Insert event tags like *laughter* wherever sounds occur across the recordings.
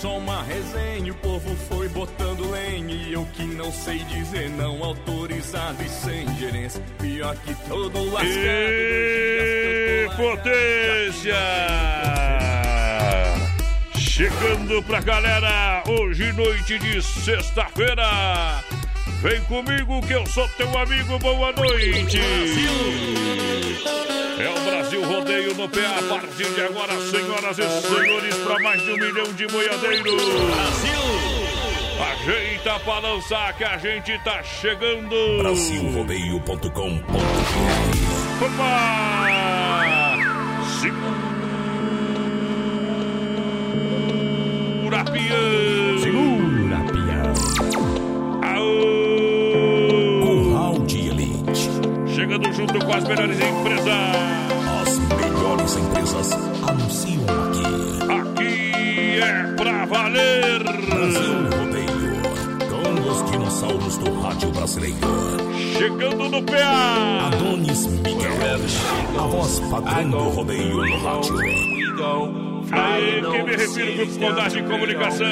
Só uma resenha, o povo foi botando lenha e eu que não sei dizer não autorizado e sem gerência. Pior que todo lascado. E potência! Chegando pra galera, hoje noite de sexta-feira. Vem comigo que eu sou teu amigo, boa noite! É o Brasil Rodeio no pé a partir de agora, senhoras e senhores, para mais de um milhão de boiadeiros. Brasil! Ajeita pra lançar que a gente tá chegando. Brasilrodeio.com.br Opa! Segura peão! Junto com as melhores empresas. As melhores empresas anunciam aqui. Aqui é pra valer. Brasil Rodeio. Com os dinossauros do rádio brasileiro. Chegando no PA. Adonis Miguel. A voz padrão do rodeio no rádio. Aí que me refiro Grupo Condagem Comunicação.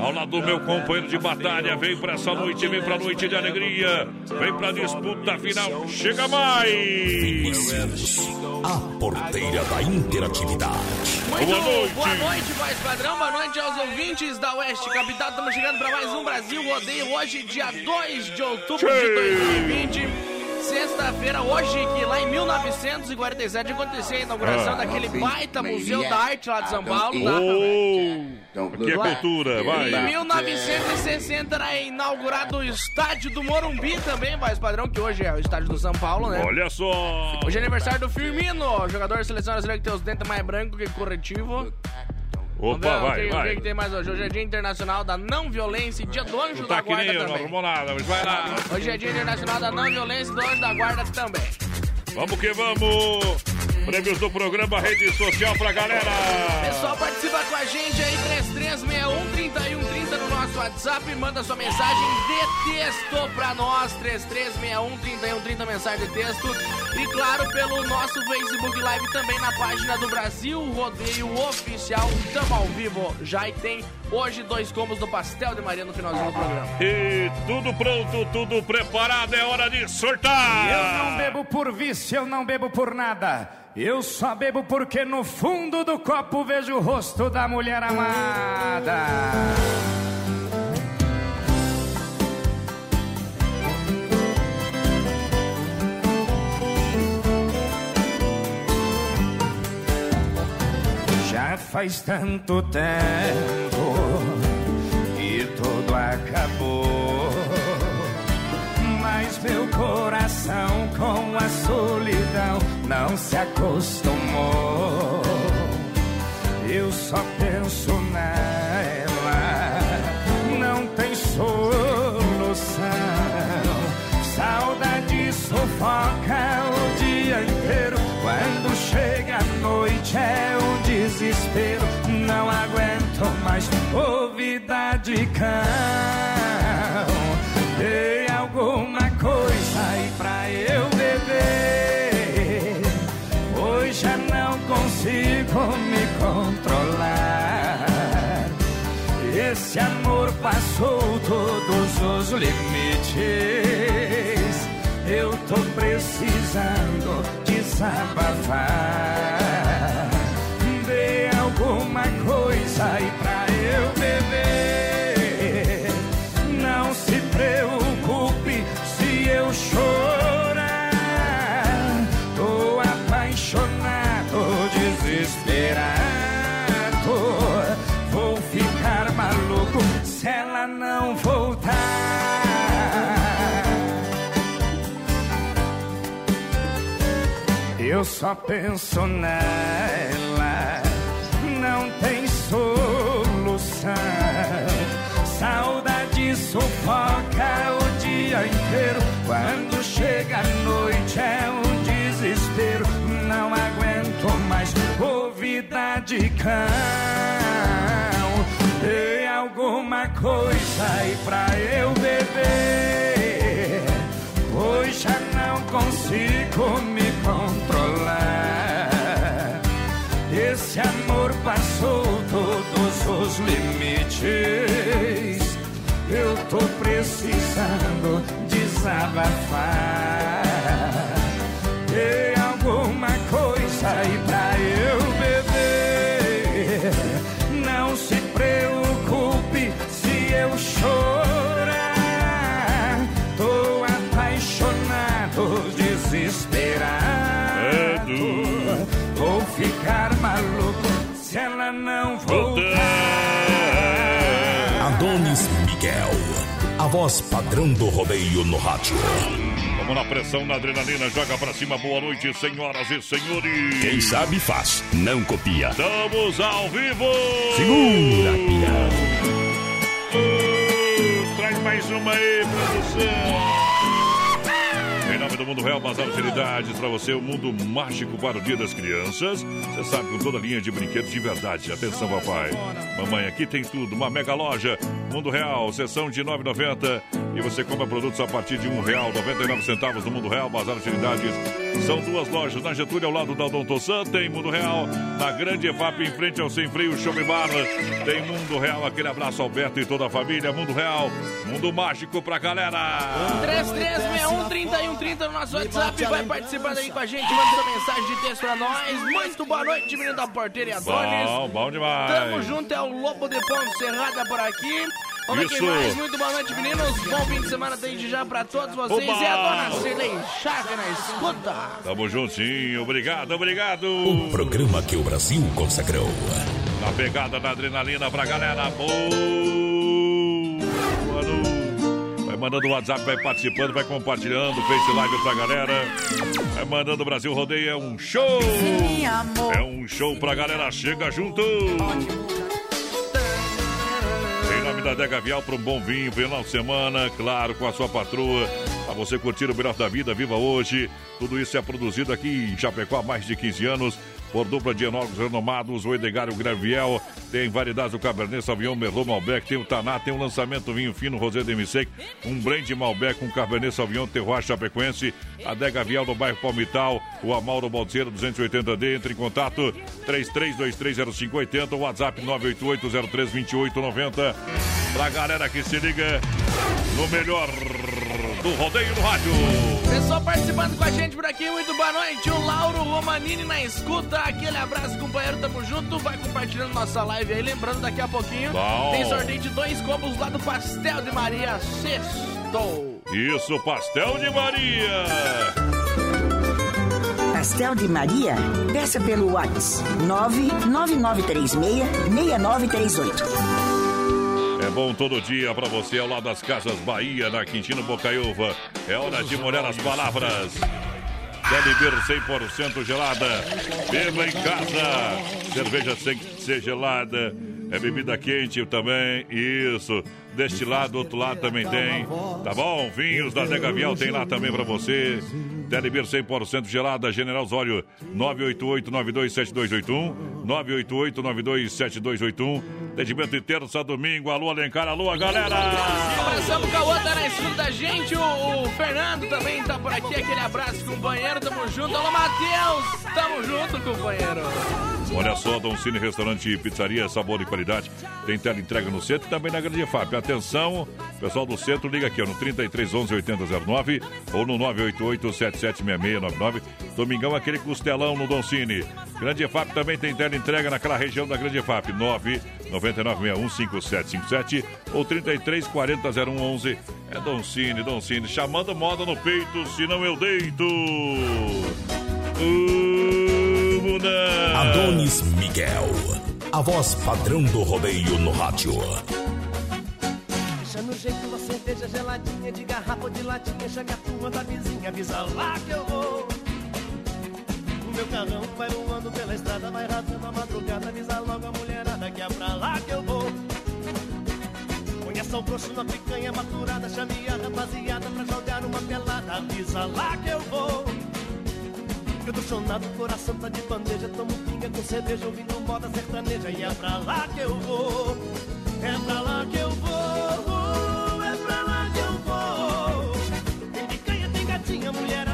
Ao lado do meu companheiro de batalha, vem pra essa noite, vem pra noite de alegria. Vem pra disputa final. Chega mais! Vinícius, a porteira da interatividade. Muito Boa noite. boa noite, voz padrão. Boa noite aos ouvintes da Oeste Capital. Estamos chegando para mais um Brasil Rodeio. Hoje, dia 2 de outubro de Tchê. 2020. Sexta-feira, hoje, que lá em 1947 aconteceu a inauguração Ah. daquele baita Museu da Arte lá de São Paulo. tá? Oh, aqui é cultura, Em vai. 1960 era inaugurado o estádio do Morumbi também, voz padrão, que hoje é o estádio do São Paulo, né? Olha só. Hoje é aniversário do Firmino, jogador da seleção brasileira que tem os dentes mais brancos que corretivo. Opa, o vai, que, o que vai. que tem mais hoje? Hoje é Dia Internacional da Não Violência e Dia do Anjo Não da tá que nem Guarda eu, não também. arrumou nada, mas vai lá. Hoje é Dia Internacional da Não Violência e do Anjo da Guarda também. Vamos que vamos. Prêmios do programa Rede Social pra galera. Pessoal, participa com a gente aí, 3361-3130 no nosso WhatsApp. Manda sua mensagem de texto pra nós, 3361-3130, mensagem de texto. E claro, pelo nosso Facebook Live também na página do Brasil Rodeio Oficial. Tamo ao vivo já e tem hoje dois combos do Pastel de Maria no finalzinho do programa. E tudo pronto, tudo preparado, é hora de sortar. Eu não bebo por vício, eu não bebo por nada. Eu só bebo porque no fundo do copo vejo o rosto da mulher amada. Já faz tanto tempo que tudo acabou. Mas meu coração com a solidão não se acostumou. eu só penso nela. Não tem solução. Saudade sufoca o dia inteiro. Quando chega a noite é um desespero. Não aguento mais ouvida de cão. Controlar. Esse amor passou todos os limites. Eu tô precisando desabafar. Dê alguma coisa aí pra Eu só penso nela, não tem solução. Saudade sufoca o dia inteiro. Quando chega a noite é um desespero. Não aguento mais ouvida de cão. Dê alguma coisa aí pra eu beber. Hoje já não consigo me controlar. Esse amor passou todos os limites. Eu tô precisando desabafar. Voz padrão do rodeio no rádio. Vamos na pressão, na adrenalina, joga pra cima. Boa noite, senhoras e senhores. Quem sabe faz, não copia. Estamos ao vivo! Segura, pião. Traz mais uma aí, produção. Nome do Mundo Real, Bazar Utilidades, para você, o mundo mágico para o Dia das Crianças. Você sabe, com toda a linha de brinquedos de verdade. Atenção, papai. Mamãe, aqui tem tudo. Uma mega loja. Mundo Real, sessão de R$ 9,90. E você compra produtos a partir de R$ 1,99 centavos no Mundo Real, Bazar Utilidades. São duas lojas. Na Getúlio, ao lado da Odonto San, tem Mundo Real. Na Grande EFAP, em frente ao Sem Freio Shopping Bar, tem Mundo Real. Aquele abraço, Alberto e toda a família. Mundo Real, mundo mágico pra galera. 3361 30 no nosso WhatsApp, vai participando aí com a gente, manda sua mensagem de texto pra nós. Muito boa noite, menino da porteira e Adonis. Bom, bom demais. Tamo junto, é o Lobo de Ponte Serrada por aqui. Ver Isso. mais. Muito boa noite, meninos. Bom fim de semana desde já pra todos vocês. Oba! E a dona Cirlei Chaga na escuta. Tamo juntinho, obrigado, obrigado. O programa que o Brasil consagrou. Na pegada da adrenalina pra galera. Boa noite. Vai mandando o WhatsApp, vai participando, vai compartilhando, Face Live pra galera. Vai mandando o Brasil Rodeia, é um show. É um show pra galera, chega junto. Em nome da Dega Vial para um bom vinho, final de semana, claro, com a sua patroa. Pra você curtir o melhor da vida, viva hoje. Tudo isso é produzido aqui em Chapecó há mais de 15 anos por dupla de enólogos renomados, o Edgar Graviel. Tem variedades do Cabernet Sauvignon, Merlot, Malbec, tem o Taná, tem o lançamento vinho fino Rosé Demi-Sec, um blend Malbec com Cabernet Sauvignon, Terroir Chapecoense, a Dega Vial no bairro Palmital, o Amauro Balseiro 280D. Entre em contato 33230580, WhatsApp 988032890. Pra galera que se liga no melhor do rodeio no rádio. Pessoal participando com a gente por aqui, muito boa noite. O Lauro Romanini na escuta. Aquele abraço, companheiro. Tamo junto. Vai compartilhando nossa live aí. Lembrando, daqui a pouquinho Bom. tem sorteio de dois combos lá do Pastel de Maria Sextou. Isso, pastel de Maria. Pastel de Maria? Peça pelo WhatsApp 99936-6938. É bom todo dia pra você ao lado das Casas Bahia, na Quintino Bocaiúva. É hora de molhar as palavras. Telebir 100% gelada. Beba em casa. Cerveja sem ser gelada. É bebida quente também. Isso. Deste lado, do outro lado também tem. Tá bom? Vinhos da Dega Viel tem lá também pra você. Telebir 100% gelada, General Osório, 988-927281. 988-927281. Atendimento de terça, a domingo. Alô, Alencar, alô, galera! Abração pro Cauã, tá na escuta da gente. O, o Fernando também tá por aqui. Aquele abraço, companheiro. Tamo junto. Alô, Matheus! Tamo junto, companheiro. Olha só, Dom Cine Restaurante e Pizzaria, sabor e qualidade. Tem tela entrega no centro e também na Grande FAP. Atenção, pessoal do centro, liga aqui ó, no 3311 8009 ou no 988 776699. Domingão, aquele costelão no Dom Cine. Grande FAP também tem tela entrega naquela região da Grande FAP. 999615757 ou 33400111. É Dom Cine, Dom Cine. Chamando moda no peito, senão eu deito. Vamos lá. Adonis Miguel, a voz padrão do rodeio no rádio. Deixa no jeito uma cerveja geladinha de garrafa ou de latinha. Chame a turma da vizinha, avisa lá que eu vou. O meu carrão vai voando pela estrada, vai rasgando a madrugada. Avisa logo a mulherada que é pra lá que eu vou. Põe sal grosso na picanha maturada, chame a rapaziada pra jogar uma pelada. Avisa lá que eu vou. Chonado, coração tá de bandeja. Tomo pinga com cerveja, ouvindo moda sertaneja. E é pra lá que eu vou É pra lá que eu vou É pra lá que eu vou. Tem picanha, tem gatinha, mulherada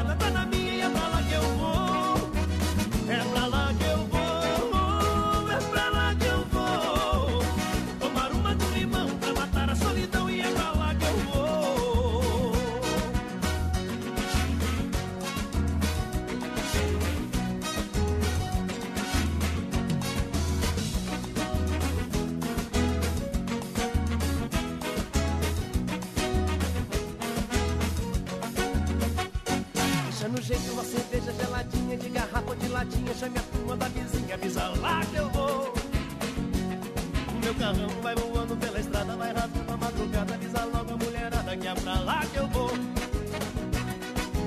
cerveja geladinha de garrafa ou de latinha. Chame a turma da vizinha, avisa lá que eu vou. Meu carrão vai voando pela estrada, vai rasgando a madrugada. Avisa logo a mulherada que é pra lá que eu vou.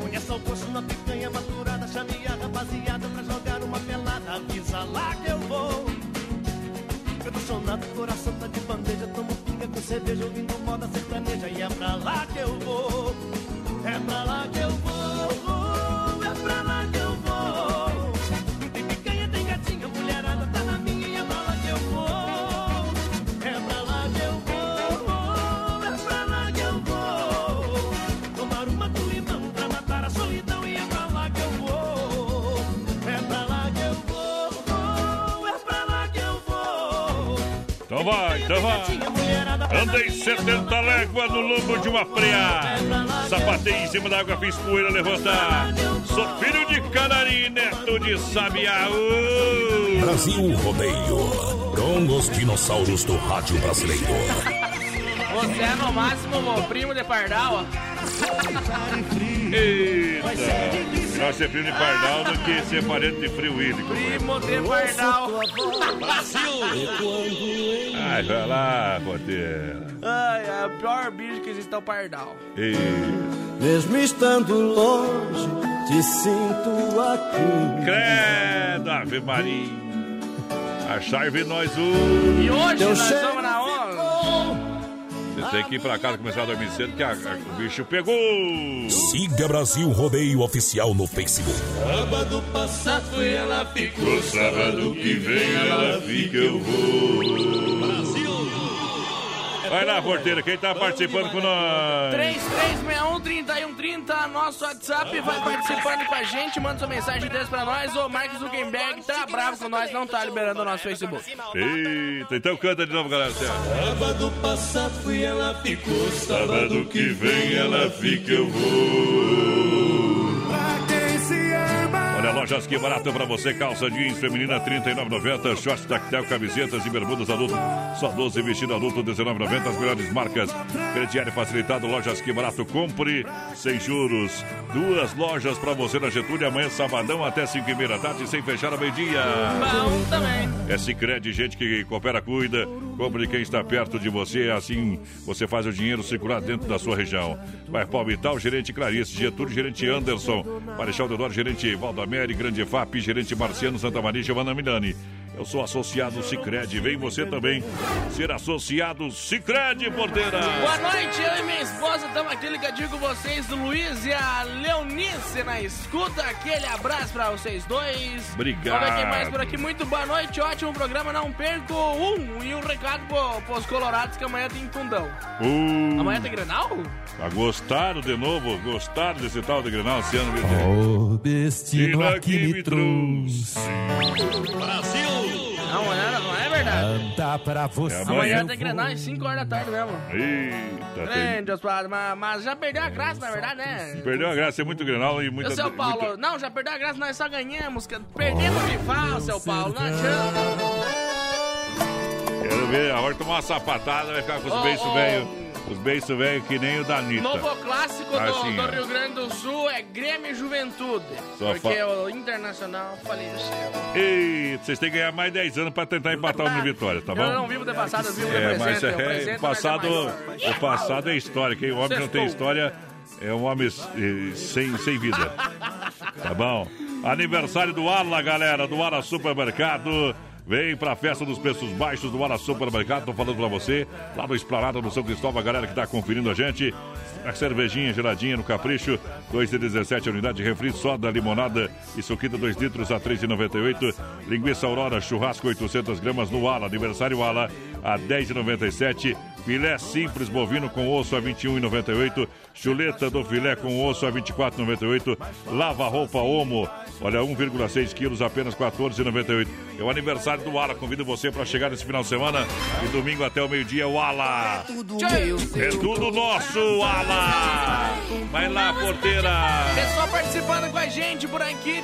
Conheça o poço na picanha maturada. Chame a rapaziada pra jogar uma pelada. Avisa lá que eu vou. Eu tô chonado, coração tá de bandeja. Tomo pinga com cerveja, ouvindo moda sertaneja. E é pra lá que eu vou. É pra lá que eu vou, Então vai, então vai. Andei 70 léguas no lombo de uma freia. Sapatei em cima da água, fiz poeira levantar. Sou filho de Canari, neto de Sabiá. Uh! Brasil Rodeio, com os dinossauros do rádio brasileiro. Você é no máximo o primo de Pardal, ó. Eita! Melhor ser primo de Pardal do que ser parente de Frio Willy. Primo de Pardal. Ai, vai lá, Porteira. Ai, é o pior bicho que existe é o Pardal. Isso. Mesmo estando longe, te sinto aqui. Credo, Ave Maria. Achar-ve nós um. E hoje Eu nós estamos na onda. Você tem que ir pra casa começar a dormir cedo, que a- a- o bicho pegou. Siga Brasil Rodeio Oficial no Facebook. Sábado passado ela ficou. Sábado que vem ela fica, eu vou. Vai lá, porteira, quem tá participando com nós? 3361-3130, nosso WhatsApp, vai participando com a gente, manda sua mensagem desse pra nós. O Mark Zuckerberg tá bravo com nós, não tá liberando o nosso Facebook. Eita, então canta de novo, galera. Sábado passado fui ela ficou. Sábado que vem ela fica, eu vou. Lojas Que Barato pra você, calça jeans feminina 39,90, shorts tactel, camisetas e bermudas adulto, só 12 vestido adulto 19,90, as melhores marcas. Crediário facilitado, Lojas Que Barato, compre sem juros. Duas lojas pra você na Getúlio, amanhã sabadão até 5 e meia da tarde, sem fechar ao meio-dia. Bom também. É Cicred, gente que coopera, cuida, compra de quem está perto de você, assim você faz o dinheiro circular dentro da sua região. Vai Palmital, gerente Clarice, Getúlio, gerente Anderson, Marechal Deodoro, gerente Valdamere, Grande FAP, gerente Marciano, Santa Maria, Giovanna Milani. Eu sou associado Cicred, vem você também ser associado Cicred, porteira. Boa noite, eu e minha esposa estamos aqui ligadinho com vocês, do Luiz e a Leonice na escuta. Aquele abraço pra vocês dois. Obrigado. Vamos ver quem mais por aqui. Muito boa noite, ótimo programa. Não perco um. E um recado pro, pros colorados que amanhã tem fundão. Uh, Amanhã tem Grenal? ah, gostaram de novo? Gostaram desse tal de Grenal esse ano? O destino aqui me trouxe. Não, não é, não é verdade. Canta pra você. É Amanhã tem Grenal às 5 horas da tarde mesmo. Eita, tem... Grande, Osvaldo, mas, mas já perdeu a graça, na verdade, né? Perdeu a graça, é muito Grenal e muita... Ô, seu Paulo, muita- não, já perdeu a graça, nós só ganhamos. Perdemos me fala, seu Paulo, não adianta. Quero ver, a hora de tomar uma sapatada, vai ficar com os Ô, beiços ô. velho. Os beiços velho que nem o da Anitta. Novo clássico do, Assim, do. Rio Grande do Sul é Grêmio e Juventude. Só porque fa- o Internacional faleceu. Ei, vocês têm que ganhar mais 10 anos pra tentar empatar o no Vitória, tá bom? Eu não vivo de passado, eu vivo de É, presente. mas o é, presente o passado, é o passado é história. Quem homem que não tem história é um homem eh, sem, sem vida. Tá bom? Aniversário do Ala, galera, do Ala Supermercado. Vem pra festa dos preços baixos do Ala Supermercado. Tô falando pra você, lá no Esplanada do São Cristóvão, a galera que tá conferindo a gente. A cervejinha geladinha no Capricho, 2 de 17 unidade de refri, soda, limonada e suquita 2 litros a 3,98. Linguiça Aurora, churrasco 800 gramas no Ala. Aniversário Ala a 10,97. Filé simples bovino com osso a 21,98. Chuleta do filé com osso a 24,98. Lava roupa Omo, olha 1,6 quilos apenas 14,98. É o aniversário do Ala. Convido você para chegar nesse final de semana e domingo até o meio-dia o Ala. É tudo nosso, Ala. Vai lá, porteira. Pessoal participando com a gente por aqui,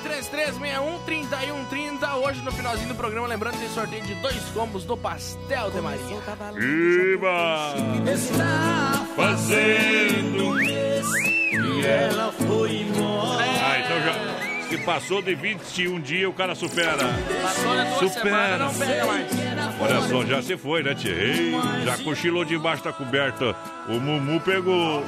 3361-3130. Hoje no finalzinho do programa, lembrando que tem sorteio de dois combos do Pastel de Maria. Iba fazendo. E ela foi embora. Ah, então já. Se passou de 21 dias, o cara supera. Supera. Olha só, já se foi, né? Ei, já cochilou debaixo da coberta. O Mumu pegou.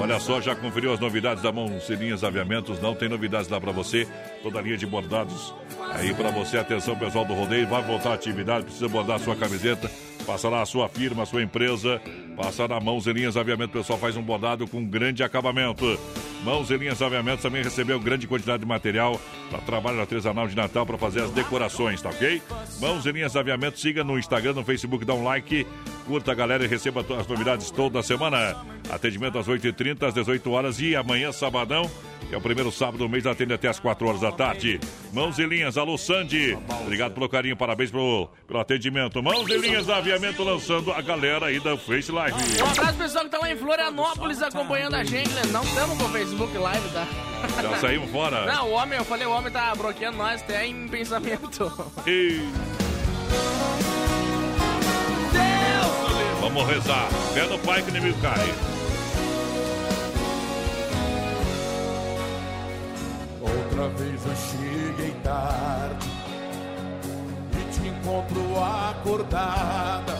Olha só, já conferiu as novidades da Mãozinhas Aviamentos? Não tem novidades lá pra você. Toda a linha de bordados aí pra você. Atenção, pessoal do rodeio. Vai voltar à atividade, precisa bordar sua camiseta. Passa lá a sua firma, a sua empresa. Passa na Mãos e Linhas Aviamento. O pessoal faz um bordado com grande acabamento. Mãos e Linhas Aviamentos também recebeu grande quantidade de material para trabalho artesanal de Natal para fazer as decorações, tá ok? Mãos e Linhas Aviamentos, siga no Instagram, no Facebook, dá um like, curta a galera e receba as novidades toda semana. Atendimento às 8h30, às 18 horas e amanhã, sabadão, que é o primeiro sábado do mês, atende até às 4 horas da tarde. Mãos e Linhas, alô Sandy, obrigado pelo carinho, parabéns pelo, pelo atendimento. Mãos e Linhas Aviamento lançando a galera aí da Face Live. Um abraço pessoal que tá lá em Florianópolis acompanhando a gente, né? Não estamos com o Facebook Live, tá? Já saímos fora. *laughs* Não, o homem, eu falei, o homem tá bloqueando nós até em pensamento. *laughs* E... Vamos rezar. Pé no pai que o inimigo cai. Outra vez eu cheguei tarde e te encontro acordada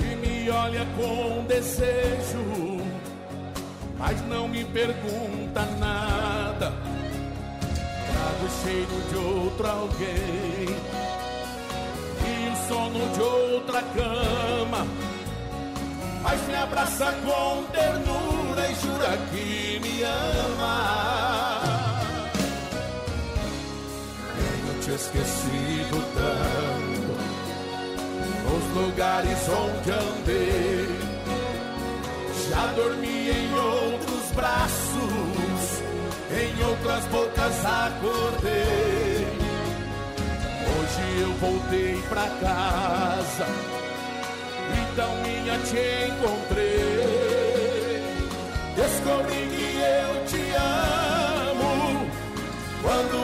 e me olha com desejo, mas não me pergunta nada. Trago cheiro de outro alguém e o sono de outra cama. Mas me abraça com ternura e jura que me ama. Esquecido tanto nos lugares onde andei. Já dormi em outros braços, em outras bocas acordei. Hoje eu voltei pra casa então minha te encontrei. Descobri que eu te amo você.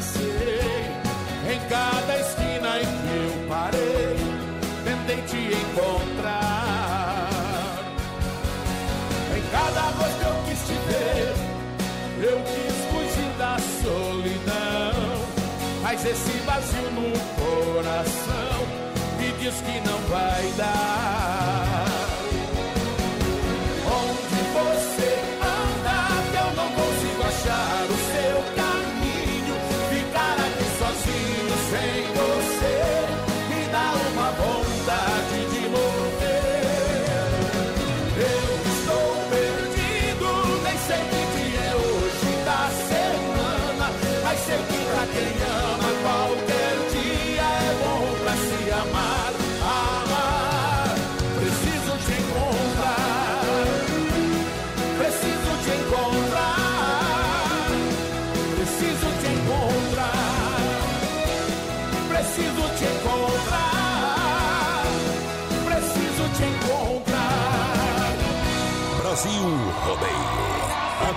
passei, em cada esquina em que eu parei, tentei te encontrar. Em cada que eu quis te ver, eu quis fugir da solidão, mas esse vazio no coração me diz que não vai dar.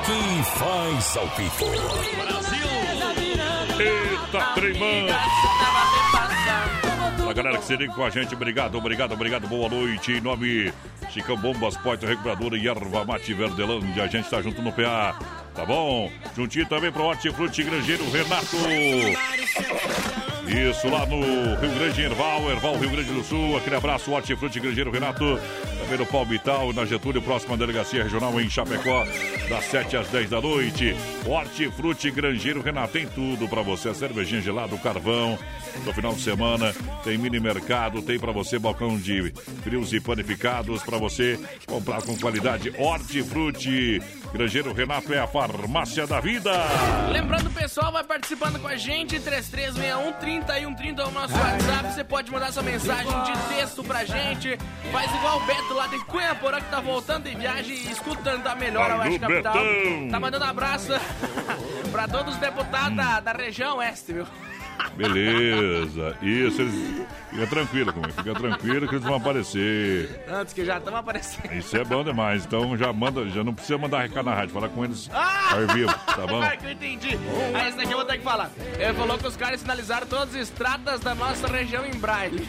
Aqui faz ao vivo. Eita, tremão! A galera que se liga com a gente, obrigado, obrigado, obrigado, boa noite. Em nome Chicão Bombas, Poitra Recuperadora e Erva Mate Verdelândia, a gente tá junto no PA, tá bom? Juntinho também pro Hortifruti Grangeiro Renato. Isso, lá no Rio Grande, Erval, Erval, Rio Grande do Sul. Aquele abraço, Hortifruti Grangeiro Renato. Também no Palmital, na Getúlio, próxima delegacia regional em Chapecó, das 7 às 10 da noite. Hortifruti Grangeiro Renato, tem tudo pra você. Cervejinha gelado, carvão. No final de semana, tem mini mercado, tem pra você balcão de frios e panificados pra você comprar com qualidade. Hortifruti Grangeiro Renato é a farmácia da vida. Lembrando, pessoal, vai participando com a gente, 3361 3130 é o nosso WhatsApp. Você pode mandar sua mensagem de texto pra gente. Faz igual o Beto lá de Cunha Porã que tá voltando de viagem e escutando a melhor a Oeste Capital. Betão. Tá mandando abraço *laughs* pra todos os deputados da, da região oeste, viu? Beleza. Isso, eles... fica tranquilo comigo, fica tranquilo que eles vão aparecer. Antes que já estamos aparecendo. Isso é bom demais. Então já manda, já não precisa mandar recado na rádio, fala com eles Ah! ao vivo, tá bom? *laughs* que eu entendi. Aí esse daqui eu vou ter que falar. Ele falou que os caras sinalizaram todas as estradas da nossa região em braille.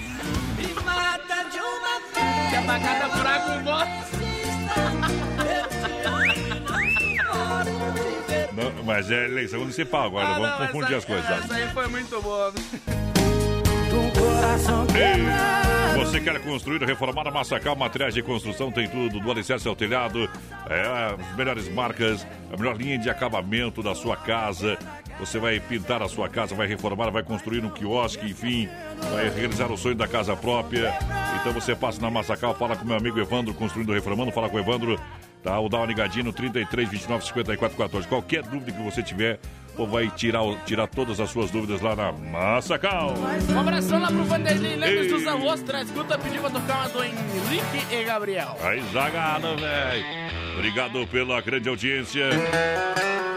Me mata de uma vez. Que é pra cada buraco um mas é eleição municipal agora, não vamos confundir as coisas. Essa aí foi muito boa. Ei, Você quer construir, reformar, massacar materiais de construção, tem tudo, do alicerce ao telhado, é, as melhores marcas, a melhor linha de acabamento da sua casa. Você vai pintar a sua casa, vai reformar, vai construir um quiosque, enfim, vai realizar o sonho da casa própria. Então você passa na Massacal, fala com meu amigo Evandro, construindo, reformando, fala com o Evandro, tá? Ou dá uma ligadinha no 33 29 54 14. Qualquer dúvida que você tiver, ou vai tirar, tirar todas as suas dúvidas lá na Massacal. Um abração lá pro Vanderlei Lemes Ei. do Zanrosto. Na escuta, pediu pra tocar uma do Henrique e Gabriel. Aí, zagada, velho. Obrigado pela grande audiência.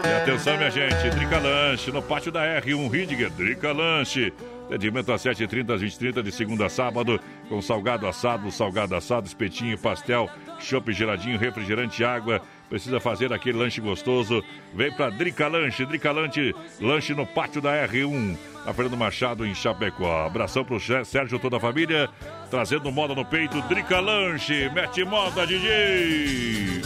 E atenção, minha gente. Drica Lanche no pátio da R1 Ridger. Drica Lanche. Atendimento às 7h30, às 20h30, de segunda a sábado, com salgado assado, salgado assado, espetinho, pastel, chopp geladinho, refrigerante, água. Precisa fazer aquele lanche gostoso? Vem pra Drica Lanche, Drica Lanche, lanche no pátio da R1, na Fernando Machado, em Chapecó. Abração pro Sé- Sérgio, toda a família, trazendo moda no peito, Drica Lanche, mete moda, DJ!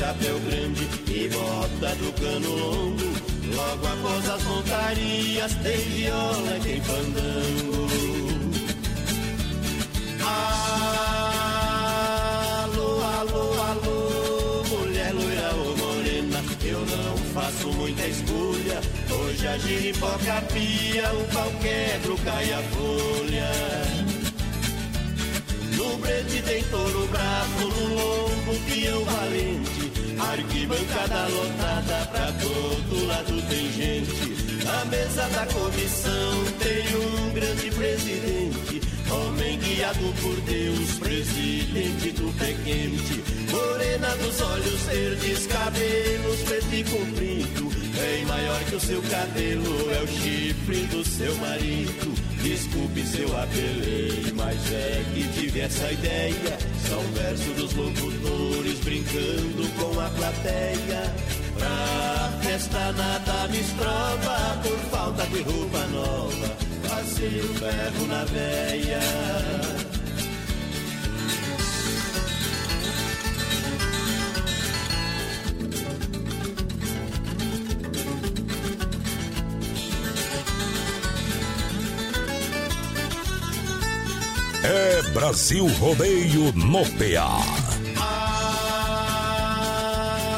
Chapéu grande e bota do cano longo. Logo após as montarias tem viola e tem fandango. Alô, alô, alô, mulher loira ou morena, eu não faço muita escolha. Hoje a giripoca pia, o pau quebra, cai a folha. No brete tem touro bravo, no lombo peão valente. Arquibancada lotada, pra todo lado tem gente. Na mesa da comissão tem um grande presidente. Homem guiado por Deus, presidente do pé quente. Morena dos olhos verdes, cabelos preto e comprido. Bem maior que o seu cabelo, é o chifre do seu marido. Desculpe seu apelei, mas é que tive essa ideia. São versos dos locutores brincando com a plateia. Pra festa nada me estrova, por falta de roupa nova. Passei o ferro na veia. Brasil Rodeio no PA.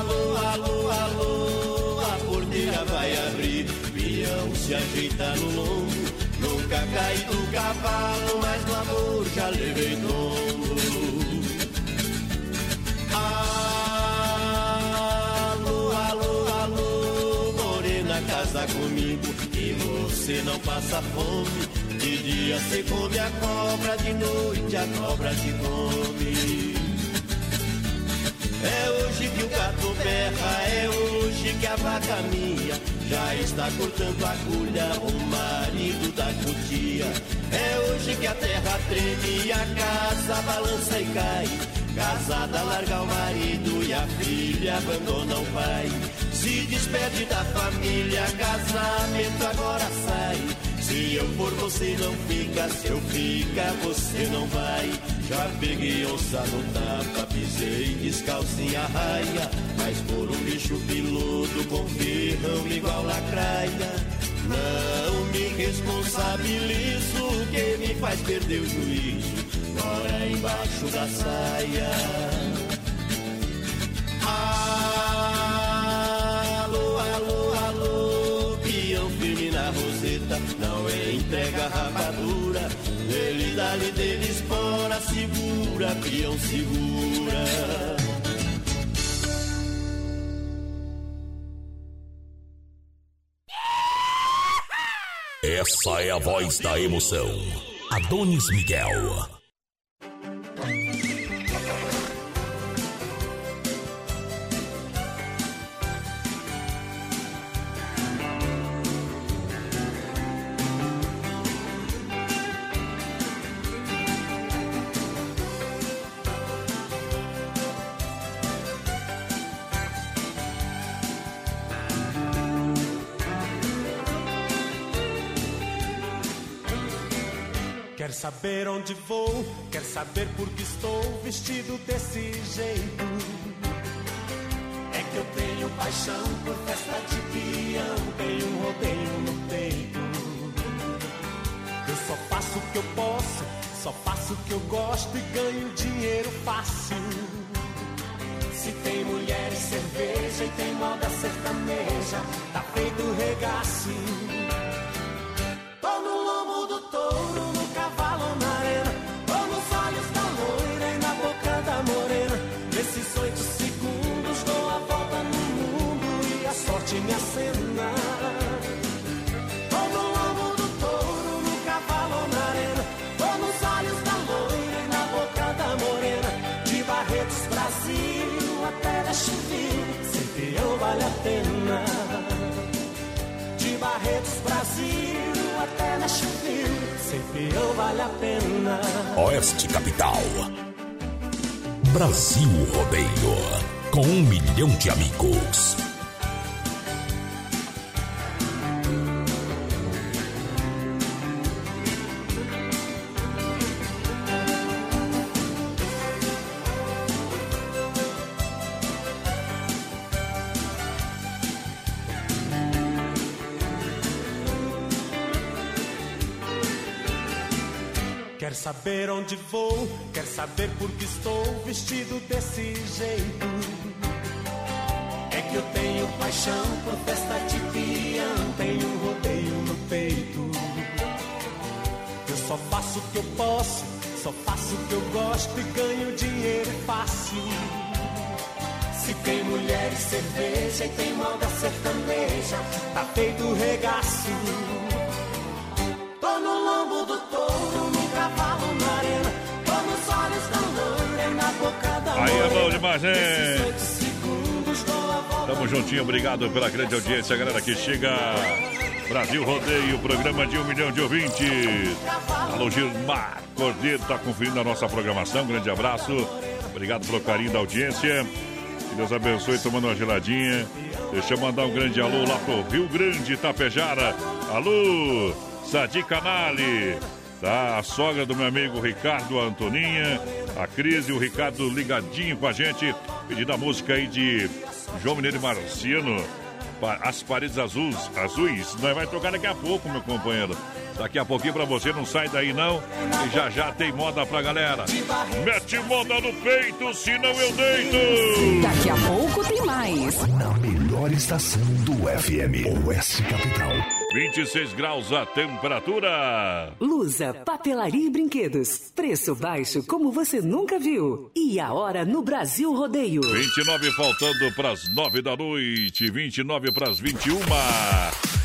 Alô, alô, alô, a porteira vai abrir. Peão se ajeita no lombo. Nunca caí do cavalo, mas no amor já levei tombo. Alô, alô, alô, morena, casa comigo. E você não passa fome. Dia você come a cobra, de noite a cobra te come. É hoje que o gato berra, é hoje que a vaca mia já está cortando a agulha, o marido da cutia. É hoje que a terra treme a casa balança e cai. Casada larga o marido e a filha abandona o pai. Se despede da família, casamento agora sai. Se eu for, você não fica. Se eu ficar, você não vai. Já peguei onça no tapa, pisei descalcinha raia. Mas por um bicho piloto com ferrão igual lacraia. Não me responsabilizo, que me faz perder o juízo. Mora embaixo da saia. Alô, entrega rapadura. Ele dali dele espora, segura, peão segura. Essa é a voz da emoção. Adonis Miguel. Quer saber onde vou? Quer saber por que estou vestido desse jeito? É que eu tenho paixão por festa de peão, tenho um rodeio no peito. Eu só faço o que eu posso, só faço o que eu gosto e ganho dinheiro fácil. Se tem mulher e cerveja e tem moda sertaneja, tá feito regaço. Da Chuville. Ser peão vale a pena de Barretos, Brasil, até na Chuville, ser peão vale a pena. Oeste Capital. Brasil Rodeio. Com um milhão de amigos. Saber onde vou, quer saber por que estou vestido desse jeito. É que eu tenho paixão por festa de peão, tenho um rodeio no peito. Eu só faço o que eu posso, só faço o que eu gosto e ganho dinheiro fácil. Se tem mulher e cerveja e tem moda sertaneja, tá feito regaço. Tô no lombo do touro, no cavalo Aí é bom demais, hein? Tamo juntinho, obrigado pela grande audiência, galera que chega. Brasil Rodeio, programa de um milhão de ouvintes. Alô, Gilmar Cordeiro, tá conferindo a nossa programação. Grande abraço. Obrigado pelo carinho da audiência. Que Deus abençoe, tomando uma geladinha. Deixa eu mandar um grande alô lá pro Rio Grande, Tapejara. Alô, Sadi Canali. Tá, a sogra do meu amigo Ricardo a Antoninha, a Cris e o Ricardo ligadinho com a gente, pedindo a música aí de João Mineiro e Marciano, As Paredes Azuis, azuis. Nós vai tocar daqui a pouco, meu companheiro. Daqui a pouquinho pra você, não sai daí não, e já já tem moda pra galera. Mete moda no peito, senão eu deito! Daqui a pouco tem mais. Na melhor estação do FM, Oeste Capital. 26 graus a temperatura. Lusa, papelaria e brinquedos. Preço baixo como você nunca viu. E a hora no Brasil Rodeio. 29 faltando para as 9 da noite, 29 para as 21.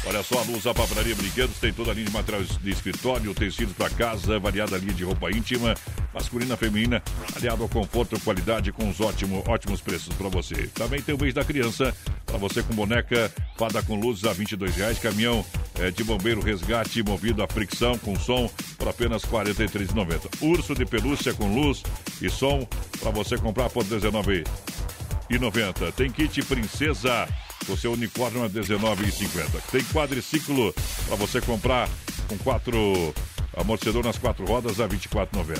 Olha só, a Luz, a papelaria Brinquedos tem toda a linha de materiais de escritório, tecidos para casa, variada linha de roupa íntima, masculina, feminina, aliado ao conforto, qualidade com os ótimo, ótimos preços para você. Também tem o mês da criança, para você com boneca, fada com luzes a 22 reais, caminhão eh, de bombeiro resgate movido a fricção com som por apenas R$ 43,90. Urso de pelúcia com luz e som para você comprar por R$ 19,90 e 90. Tem kit princesa, o seu unicórnio é 19,50. Tem quadriciclo para você comprar com quatro amortecedor nas quatro rodas a 24,90.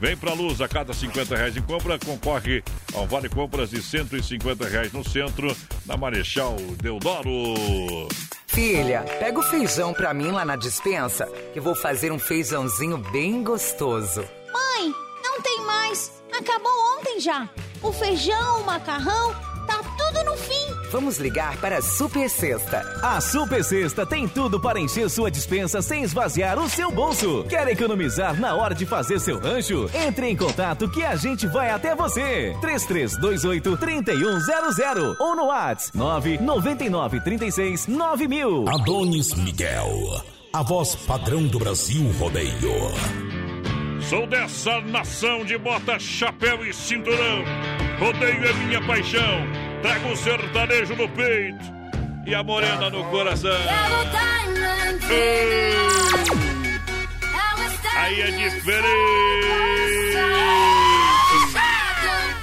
Vem pra luz, a cada 50 reais em compra, concorre a um vale compras de 150 reais no centro, na Marechal Deodoro. Filha, pega o feijão pra mim lá na dispensa, que vou fazer um feijãozinho bem gostoso. Mãe, não tem mais. Acabou ontem já. O feijão, o macarrão, tá tudo no fim. Vamos ligar para a Super Sexta. A Super Sexta tem tudo para encher sua dispensa sem esvaziar o seu bolso. Quer economizar na hora de fazer seu rancho? Entre em contato que a gente vai até você. 3328 3100 ou no WhatsApp 999 36 9000. Adonis Miguel, a voz padrão do Brasil Rodeio. Sou dessa nação de bota, chapéu e cinturão. Rodeio é minha paixão. Trago o sertanejo no peito e a morena no coração. Aí é diferente.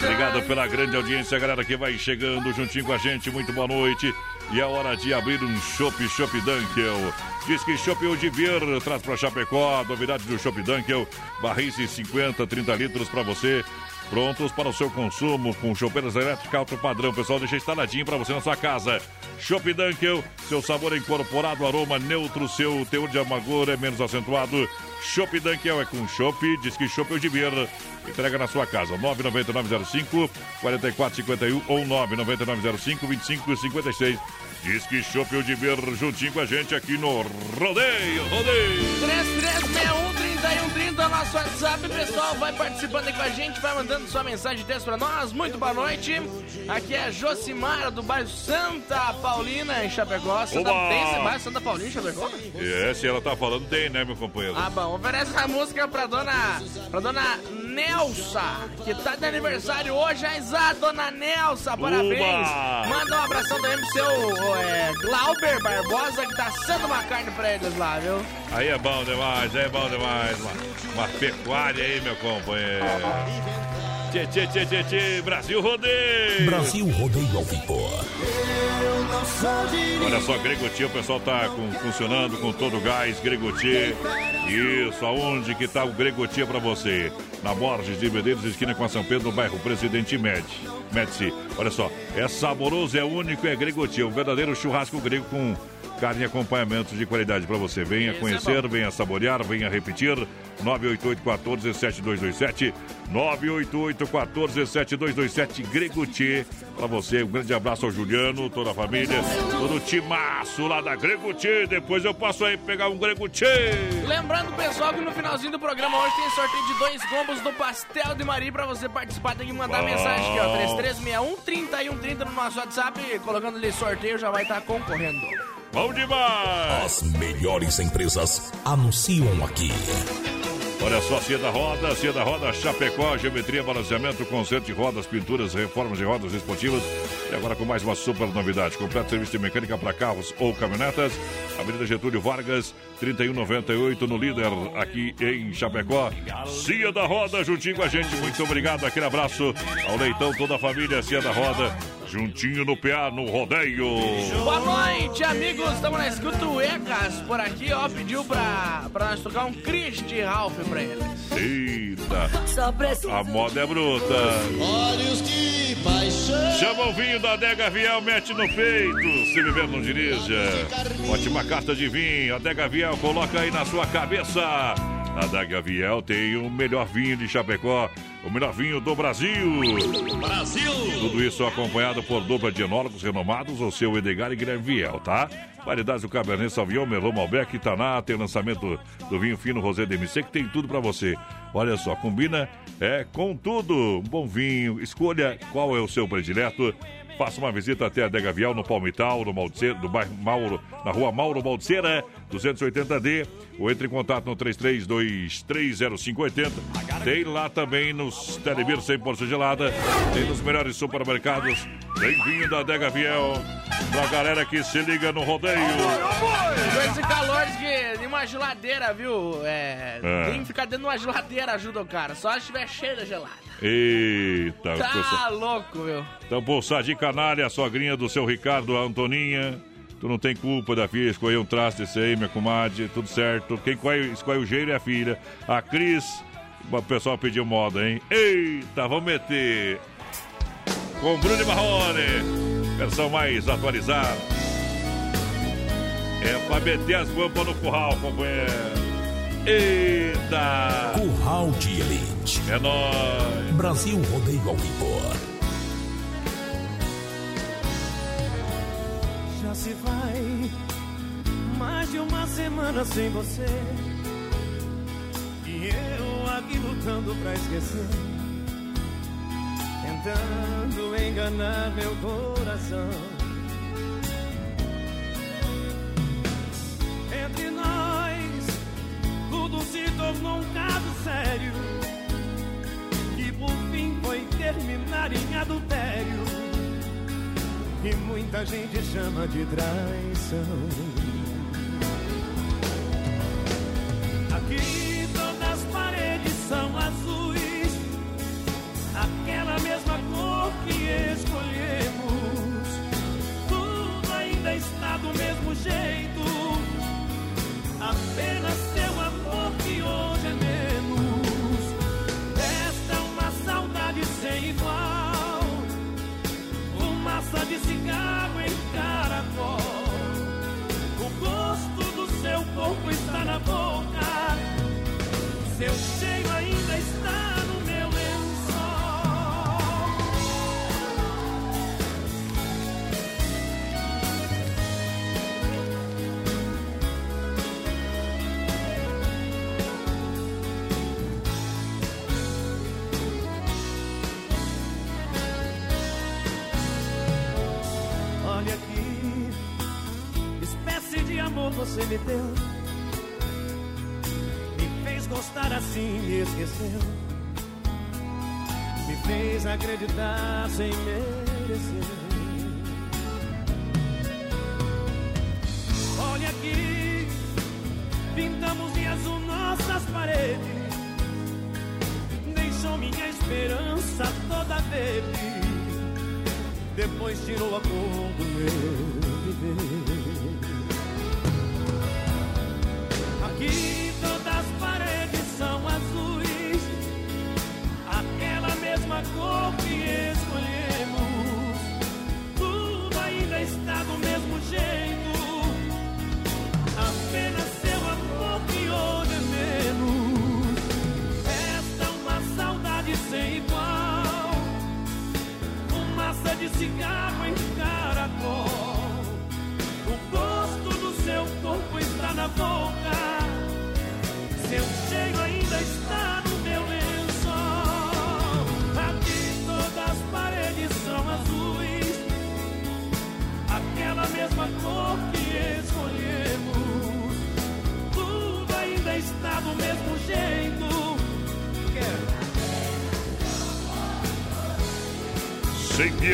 Obrigado pela grande audiência, galera que vai chegando juntinho com a gente. Muito boa noite. E é hora de abrir um Shop Shop Dunkel. Diz que Shop Odivier traz para Chapecó a novidade do Shop Dunkel. Barris de 50, 30 litros para você. Prontos para o seu consumo com chopeiras elétricas alto padrão. Pessoal, deixa instaladinho para você na sua casa. Shop Dunkel, seu sabor incorporado, aroma neutro, seu teor de amargor é menos acentuado. Shop Dunkel é com Shop, diz que Shop Odivier. Entrega na sua casa, 99905 4451 ou 99905 2556. Diz que Chopp de Ver juntinho com a gente aqui no Rodeio, Rodeio. 3361 nosso WhatsApp, pessoal, vai participando aí com a gente, vai mandando sua mensagem de texto pra nós. Muito boa noite. Aqui é Josimara do bairro Santa Paulina em Chapecó. Santa, Oba! tem esse bairro Santa Paulina em Chapecó? É, se ela tá falando, tem, né, meu companheiro? Ah, bom. Oferece a música pra dona, pra dona Nelsa, que tá de aniversário hoje. Aizá, dona Nelsa, parabéns. Uba! Manda um abração também pro seu é, Glauber Barbosa, que tá assando uma carne pra eles lá, viu? Aí é bom demais, é bom demais. Uma, uma pecuária aí, meu companheiro. Tchê, tchê, tchê, tchê, tchê, Brasil Rodeio. Brasil Rodeio ao vivo. Olha só, Gregotia, o pessoal tá com- funcionando com todo o gás, Gregotia. Isso, aonde que tá o Gregotia pra você? Na Borges de Medeiros, esquina com a São Pedro, no bairro Presidente Médici. Médici. Olha só, é saboroso, é único, é Gregotia, o verdadeiro churrasco grego com carne e acompanhamentos de qualidade para você. Venha conhecer, venha saborear, venha repetir. 988 14 7227 988 14 7227 Grego Tchê para você. Um grande abraço ao Juliano, toda a família, todo o timaço lá da Grego. Depois eu passo aí pegar um Grego. Lembrando, pessoal, que no finalzinho do programa hoje tem sorteio de dois combos do Pastel de Maria para você participar. Tem que mandar Bom. mensagem aqui, ó. 3361 3130 no nosso WhatsApp. Colocando ali sorteio, já vai estar concorrendo. Bom demais! As melhores empresas anunciam aqui. Olha só, Cia da Roda, Cia da Roda, Chapecó, geometria, balanceamento, conserto de rodas, pinturas, reformas de rodas esportivas. E agora com mais uma super novidade. Completo serviço de mecânica para carros ou caminhonetas. Avenida Getúlio Vargas, 3198, no líder aqui em Chapecó. Cia da Roda, juntinho com a gente. Muito obrigado. Aquele abraço ao Leitão, toda a família, Cia da Roda. Juntinho no PA, no rodeio. Boa noite, amigos. Estamos na escuta. O Ecas por aqui, ó, pediu pra, pra nós tocar um Christy Ralph pra eles. Eita, a moda é bruta. Olhos de paixão. Chama o vinho da Adega Viel, mete no peito. Se beber, não dirija. Ótima carta de vinho. Adega Viel, coloca aí na sua cabeça. A Viel tem o melhor vinho de Chapecó, o melhor vinho do Brasil. Brasil! Tudo isso acompanhado por dupla de enólogos renomados, o seu Edgar e Guilherme Viel, tá? Variedades do Cabernet Sauvignon, Merlot, Malbec, Taná, tem lançamento do vinho fino Rosé DMC, que tem tudo pra você. Olha só, combina é com tudo. Um bom vinho, escolha qual é o seu predileto. Faça uma visita até a Adega Vial no Palmital, no Maldiceira, do bairro Mauro, na rua Mauro Maldiceira, 280D. Ou entre em contato no 33230580. Tem lá também nos Telebir 100% gelada. Tem nos melhores supermercados. Tem vinho da Adega Viel. Pra galera que se liga no rodeio. Com esse calor em uma geladeira, viu? É, É. Tem que ficar dentro de uma geladeira ajuda o cara. Só se estiver cheio da gelada. Eita, Tá coisa- louco, meu. Então, bolsa de canalha, a sogrinha do seu Ricardo, a Antoninha. Tu não tem culpa da filha, escolheu um traste desse aí, minha comadre, tudo certo. Quem escolhe, escolhe o jeito é a filha. A Cris, o pessoal pediu moda, hein? Eita, vamos meter. Com Bruno Marrone, versão mais atualizada. É pra meter as guampas no curral, companheiro. Eita! Curral de Elite. É nóis. Brasil Rodeio ao Vivo. Já se vai mais de uma semana sem você. E eu aqui lutando pra esquecer. Tentando enganar meu coração. Entre nós, tudo se tornou um caso sério. Que por fim foi terminar em adultério que muita gente chama de traição. Aqui todas as paredes são azuis, aquela mesma cor que escolhemos. Tudo ainda está do mesmo jeito, apenas seu amor que hoje é menos. Cheiro ainda esqueceu. Me fez acreditar sem merecer. Olha aqui, pintamos de azul nossas paredes. Deixou minha esperança toda verde depois tirou a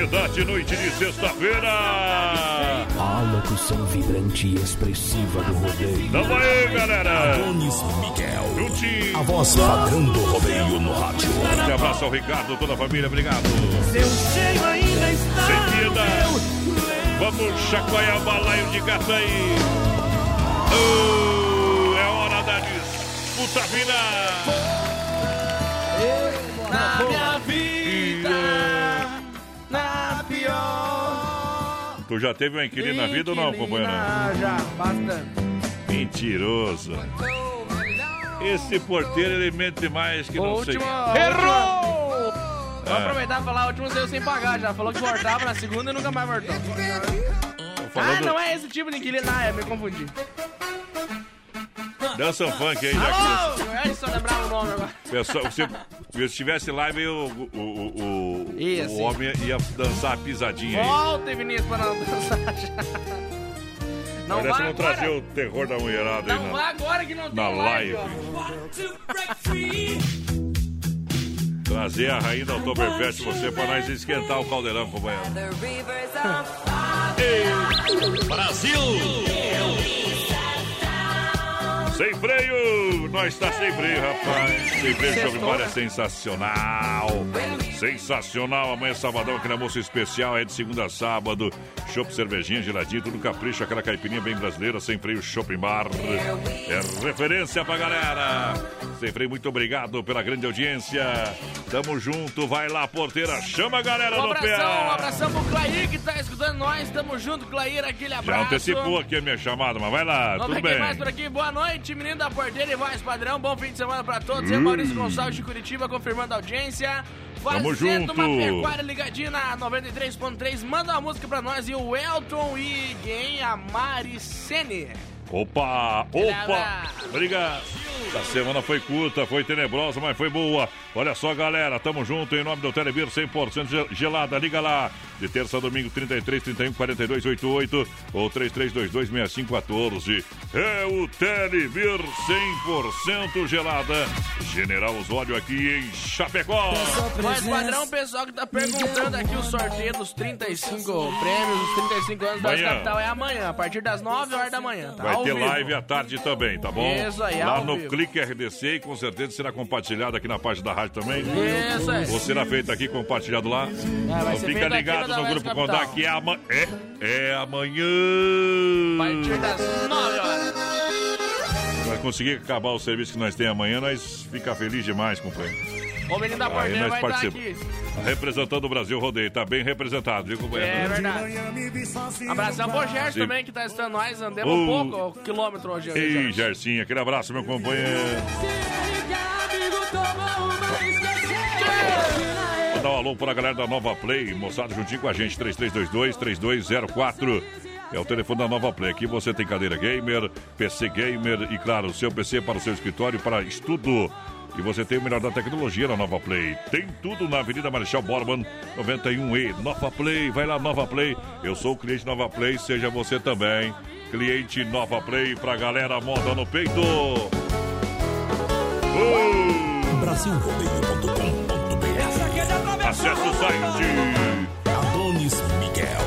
Sem piedade, noite de sexta-feira. A locução vibrante e expressiva do rodeio. Tamo aí, galera. Adonis Miguel. Juntinho. A voz padrão do rodeio no rádio. Forte abraço ao Ricardo, toda a família, obrigado. Seu cheiro ainda está. Sem piedade. Vamos chacoalhar o balaio de gata aí. Oh, é hora da disputa final. Tu já teve uma inquilina na vida ou não, companheiro? Já, bastante. Mentiroso. Esse porteiro, ele mente demais que O não sei. último. Errou! Vou Ah. aproveitar e falar, o último saiu sem pagar já. Falou que voltava na segunda e nunca mais voltou. Ah, do- não é esse tipo de inquilino. Ah, é, me confundi. Dança um funk aí, já que Alô! É isso, eu lembrava o nome agora. Pessoal, se, se tivesse live, o, o, o, o, homem ia dançar a pisadinha aí. Volta, Vinícius, para não dançar *laughs* já. Não Parece não agora. trazer o terror da mulherada aí Não na, vai agora que não tem na live. live. Trazer a rainha da Oktoberfest você pra nós esquentar o caldeirão, companheiro. *laughs* Brasil! Sem freio! Nós tá sem freio, rapaz. Sem freio, Bar é sensacional. Sensacional. Amanhã é sabadão aqui na Moça Especial. É de segunda a sábado. Chopp, cervejinha, geladinho, tudo capricho. Aquela caipirinha bem brasileira. Sem freio, Shopping Bar. É referência pra galera. Sem freio, muito obrigado pela grande audiência. Tamo junto. Vai lá, porteira. Chama a galera Um no pé. abração, um abração pro Clair que tá escutando nós. Tamo junto, Clair. Aquele Já abraço. antecipou aqui a minha chamada, mas vai lá, Vamos tudo bem. mais por aqui. Boa noite, menino da porteira e voz padrão. Bom fim de semana pra todos. É Hum. Maurício Gonçalves de Curitiba confirmando a audiência. Tamo junto. uma pecuária ligadinha na 93.3. Manda uma música pra nós e o Elton e quem? A Maricene. Opa, opa, obrigado. Essa semana foi curta, foi tenebrosa, mas foi boa. Olha só, galera, tamo junto em nome do Telebir 100% gel- gelada. Liga lá, de terça a domingo, 33 31 42 88 ou 3322 6514. É o Telebir 100% gelada. General Osório aqui em Chapecó. Mas padrão, pessoal que tá perguntando aqui o sorteio dos 35 prêmios, dos 35 anos da capital é amanhã, a partir das 9 horas da manhã. Tá? Vai Ao ter vivo. live à tarde também, tá bom? Isso aí, Lá ao no vivo. Clique RDC e com certeza será compartilhado aqui na página da rádio também. Isso aí. Ou será feito aqui, compartilhado lá. vai então ser fica feito aqui ligado no Grupo Capital. que é, ama é, é amanhã. A partir das 9 horas. Vai conseguir acabar o serviço que nós temos amanhã, nós fica feliz demais, companheiro. O menino da Aí nós vai participamos. Representando o Brasil Rodeio, tá bem representado, viu, companheiro? É verdade. Abração pro Gerson também, que tá estando nós. Andemos Oh. um pouco, o quilômetro hoje. Ei, Gerson. Gercinho, aquele abraço, meu companheiro. Vou dar um alô para a galera da Nova Play, moçada juntinho com a gente, 3322-3204. É o telefone da Nova Play. Aqui você tem cadeira gamer, PC gamer e, claro, seu PC para o seu escritório, para estudo. E você tem o melhor da tecnologia na Nova Play. Tem tudo na Avenida Marechal Borman, 91E. Nova Play, vai lá, Nova Play. Eu sou o cliente Nova Play, seja você também. Cliente Nova Play pra galera moda no peito. Uh! Acesse o site. Adonis Miguel.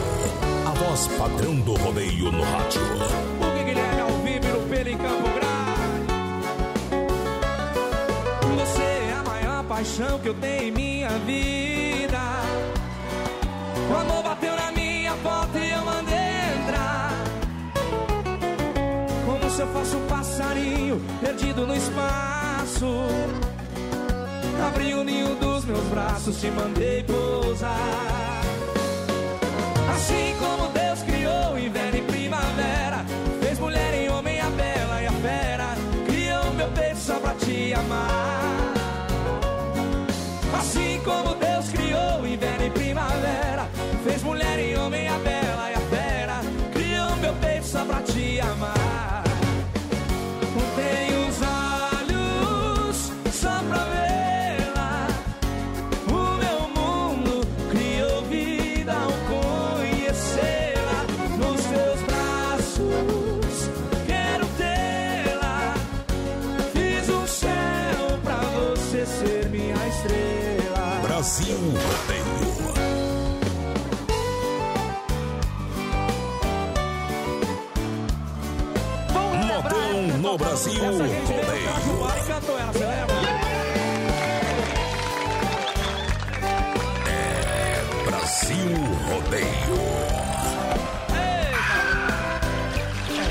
A voz padrão do rodeio no rádio. O Guilherme ao vivo no Pelo em Campo Grande. Você é a maior paixão que eu tenho em minha vida. O amor bateu na minha porta e eu mandei entrar. Como se eu fosse um passarinho perdido no espaço. Abri o ninho dos meus braços, te mandei pousar. Assim como Deus criou inverno e primavera, fez mulher em homem a bela e a fera, criou meu peito só pra te amar. Assim como Deus criou inverno e primavera, no Brasil Rodeio. É Brasil Rodeio.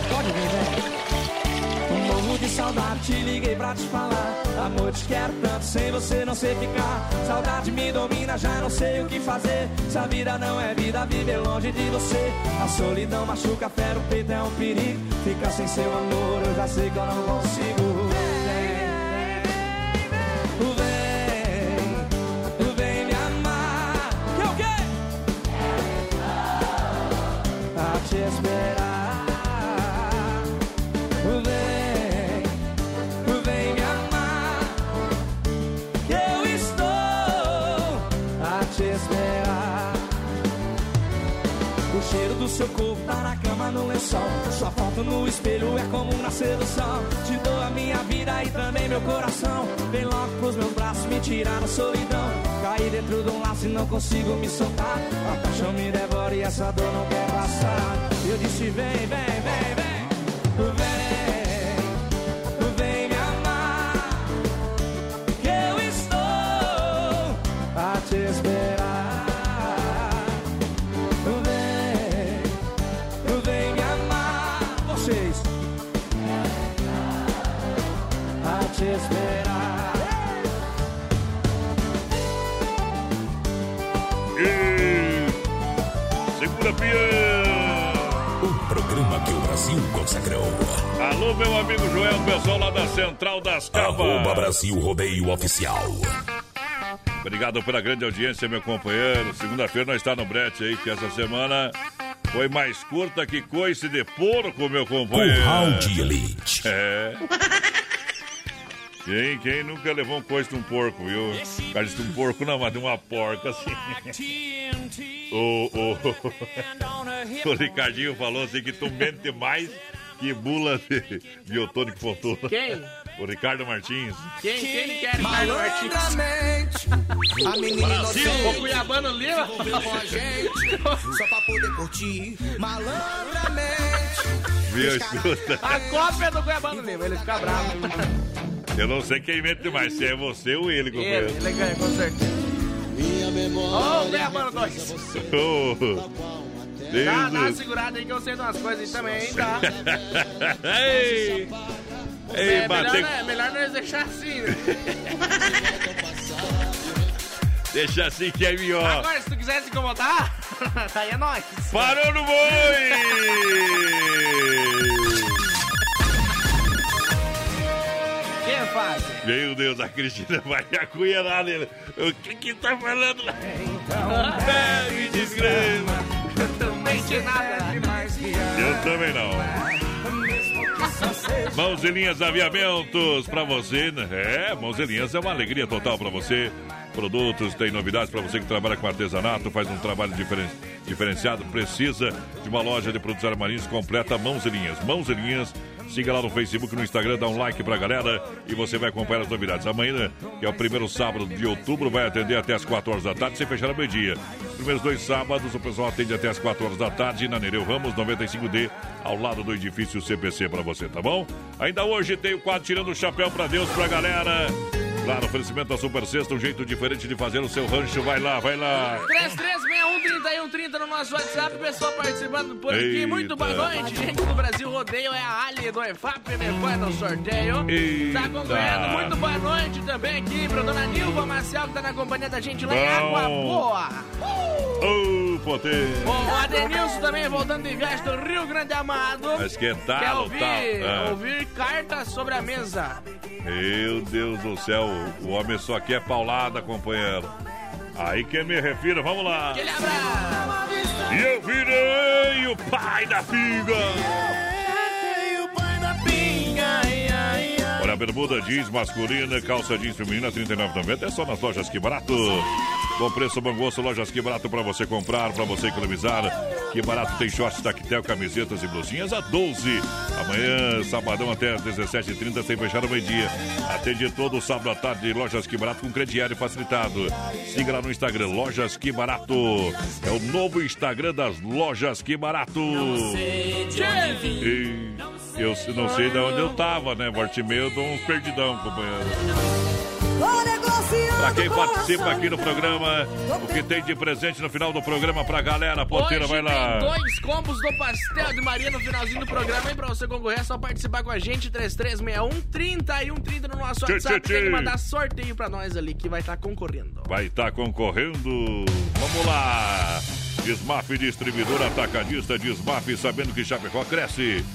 Pode vir, vem. Morro de saudade, te liguei pra te falar. Amor, te quero tanto, sem você não sei ficar. Saudade me domina, já não sei o que fazer. Se a vida não é vida, viver longe de você. A solidão machuca, fera o peito, é um perigo. Ficar sem seu amor, eu já sei que eu não consigo. Tá na cama no lençol. Sua foto no espelho é como um do sol. Te dou a minha vida e também meu coração. Vem logo pros meus braços me tirar da solidão. Caí dentro de um laço e não consigo me soltar. A paixão me devora e essa dor não quer passar. Eu disse: vem, vem, vem. Vem, Brasil consagrou. Alô, meu amigo Joel, pessoal lá da Central das Cabas. Arroba Brasil Rodeio Oficial. Obrigado pela grande audiência, meu companheiro. Segunda-feira nós está no brete aí, que essa semana foi mais curta que coice de porco, meu companheiro. Curral de Elite. É. Quem, quem nunca levou um coice de um porco, viu? Cara de um porco não, mas de uma porca, assim. O, o, *laughs* o Ricardinho falou assim que tu mente mais que bula de biotônico fortuna. Quem? O Ricardo Martins. Quem, quem ele quer, Ricardo Martins? A menina Brasil, o Cuiabano Lima. com a gente, só pra poder curtir malandramente. Viu, escuta. A cópia do Cuiabano Lima, ele fica bravo. Eu não sei quem mente mais, se é você ou ele, Ele, companheiro. ele ganha, com certeza. Minha memória. Ô, *laughs* oh, Cuiabano 2. Ô, Deus Dá, dá uma segurada aí que eu sei de umas coisas aí também, hein, tá? *laughs* Ei, Ei, é, melhor, bater- né, melhor nós deixar assim, né? *laughs* Deixa assim que é melhor. Agora, se tu quiser se incomodar, aí é nóis. Parou no boi! Meu Deus, a Cristina vai acuierar nele. O que que tá falando lá? Bebe desgrama. Não mente nada. Eu também não. Mãos e linhas aviamentos pra você, né? É, mãos e linhas é uma alegria total pra você. Produtos, tem novidades pra você que trabalha com artesanato, faz um trabalho diferen- diferenciado, precisa de uma loja de produtos armarinhos completa, mãos e linhas. Mãos e linhas, siga lá no Facebook, no Instagram, dá um like pra galera e você vai acompanhar as novidades. Amanhã, que é o primeiro sábado de outubro, vai atender até as 4 horas da tarde, sem fechar ao meio-dia. Primeiros dois sábados, o pessoal atende até as 4 horas da tarde na Nereu Ramos 95D, ao lado do edifício CPC pra você, tá bom? Ainda hoje tem o quadro Tirando o Chapéu pra Deus pra galera. Claro, oferecimento da Super Sexta, um jeito diferente de fazer o seu rancho. Vai lá, vai lá. 3361 no nosso WhatsApp, pessoal participando por aqui. Eita. Muito boa noite, gente do Brasil Rodeio. É a Ali do EFAP, me foi no sorteio. Eita. Tá acompanhando. Muito boa noite também aqui pra dona Nilva Marcial, que tá na companhia da gente lá em. Água Boa. Ô, Bom, o Adenilson também voltando de viagem do Rio Grande Amado. Mas que tal, Quer ouvir, tal? Ah. ouvir cartas sobre a mesa. Meu Deus do céu, o homem só quer paulada, companheiro. Aí que me refiro, vamos lá. Aquele abraço. E eu virei o pai da pinga. Bermuda jeans masculina, calça jeans feminina, R$ 39,90. É só nas lojas Que Barato. Bom preço, bom gosto, lojas Que Barato pra você comprar, pra você economizar. Que Barato tem shorts, tactel, camisetas e blusinhas a 12. Amanhã, sabadão até às 17h30, sem fechar o meio-dia. Atende todo sábado à tarde, lojas Que Barato com crediário facilitado. Siga lá no Instagram, Lojas Que Barato. É o novo Instagram das lojas Que Barato. E... eu não sei de onde eu tava, né? Morte meio, eu um perdidão, companheiro. Pra quem participa aqui no programa, o que tem de presente no final do programa pra galera, porteira, Hoje vai lá. Tem dois combos do pastel de Maria no finalzinho do programa, hein? Pra você concorrer, é só participar com a gente, 3361 30 e 130 no nosso Tchê, WhatsApp. tchê, Tem que tchê. mandar sorteio pra nós ali que vai estar concorrendo. Vai estar concorrendo. Vamos lá. Desmaf Distribuidora Atacadista Desmaf, sabendo que Chapecó cresce.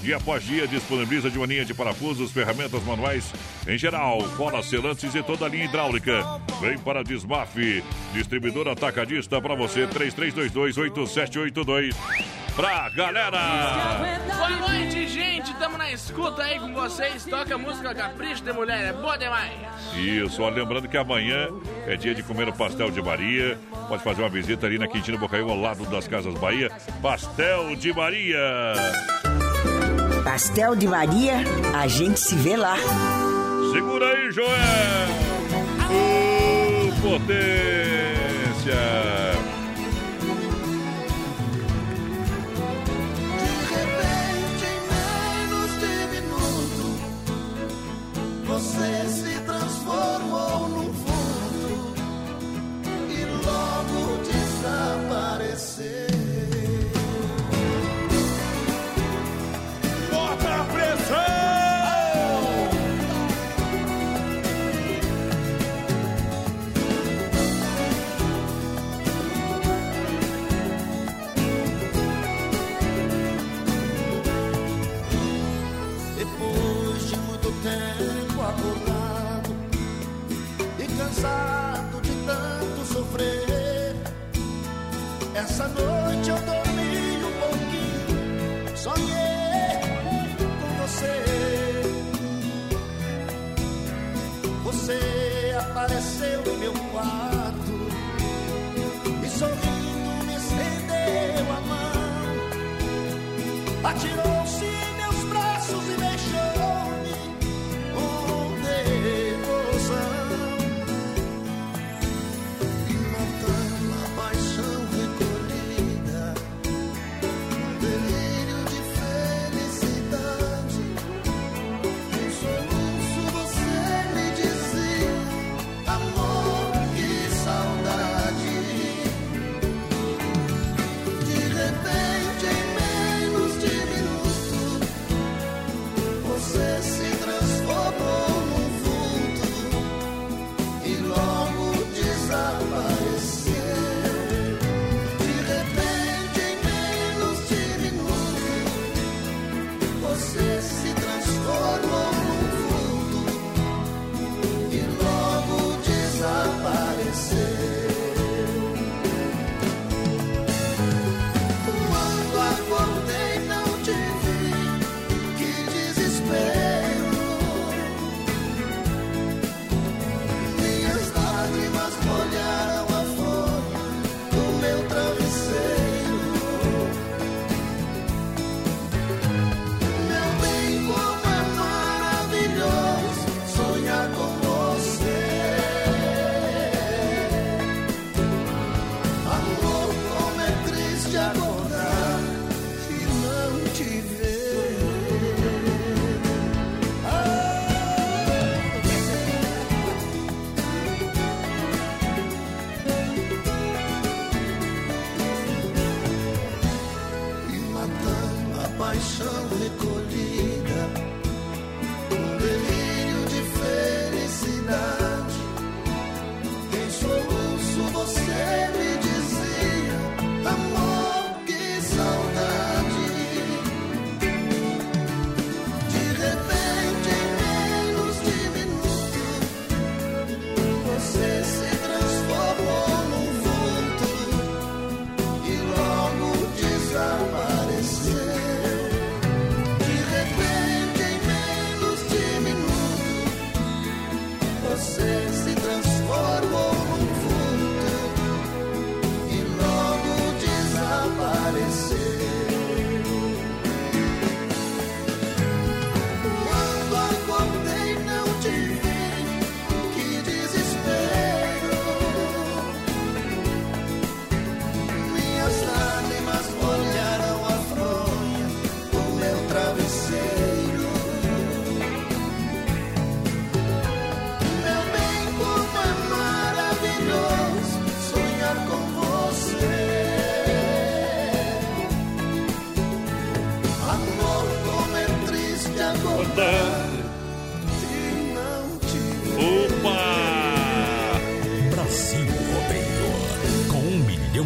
Dia após dia disponibiliza de uma linha de parafusos, ferramentas manuais em geral, colas selantes e toda a linha hidráulica. Vem para a Desmaf, distribuidora atacadista para você, 33228782. Pra galera! Boa noite, gente. Tamo na escuta aí com vocês. Toca a música Capricho de Mulher. É boa demais. Isso, ó, lembrando que amanhã é dia de comer o pastel de Maria. Pode fazer uma visita ali na Quintino Bocaiúva, ao lado das Casas Bahia. Pastel de Maria! Pastel de Maria, a gente se vê lá. Segura aí, Joel! Ô, potência! menos de minuto, você se essa noite eu dormi um pouquinho, sonhei com você. Você apareceu em meu quarto e sorrindo me estendeu a mão, atirou-se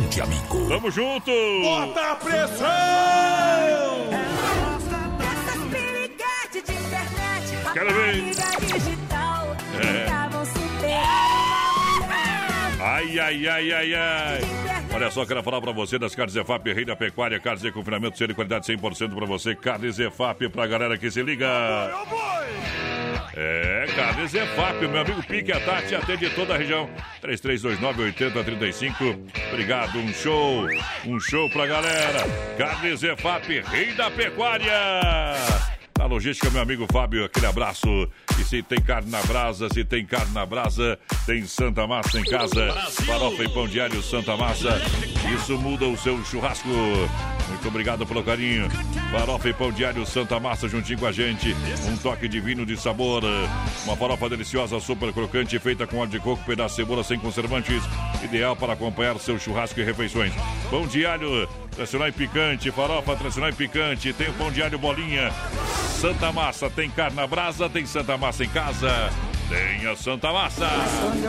de amigo. Tamo junto! Bota a pressão! Quero ver. É. Ai, ai, ai, ai, ai. Olha só, quero falar pra você das carnes Zefap, rei da pecuária, carnes de confinamento, ser de qualidade 100% pra você. Carnes Zefap pra galera que se liga. É, Carnes Zefap, meu amigo Pique a Tati, atende toda a região. 3329-8035. Obrigado, um show, um show pra galera. Carnes Zefap, rei da pecuária. Na logística, meu amigo Fábio, aquele abraço. E se tem carne na brasa, se tem carne na brasa, tem Santa Massa em casa. Farofa e pão diário Santa Massa. Isso muda o seu churrasco. Muito obrigado pelo carinho. Farofa e pão diário Santa Massa juntinho com a gente. Um toque divino de sabor. Uma farofa deliciosa, super crocante, feita com óleo de coco, pedaço de cebola sem conservantes. Ideal para acompanhar seu churrasco e refeições. Pão alho tradicional e picante. Farofa tradicional e picante. Tem o pão alho bolinha. Santa Massa. Tem carne na brasa, tem Santa Massa em casa. Tem a Santa Massa.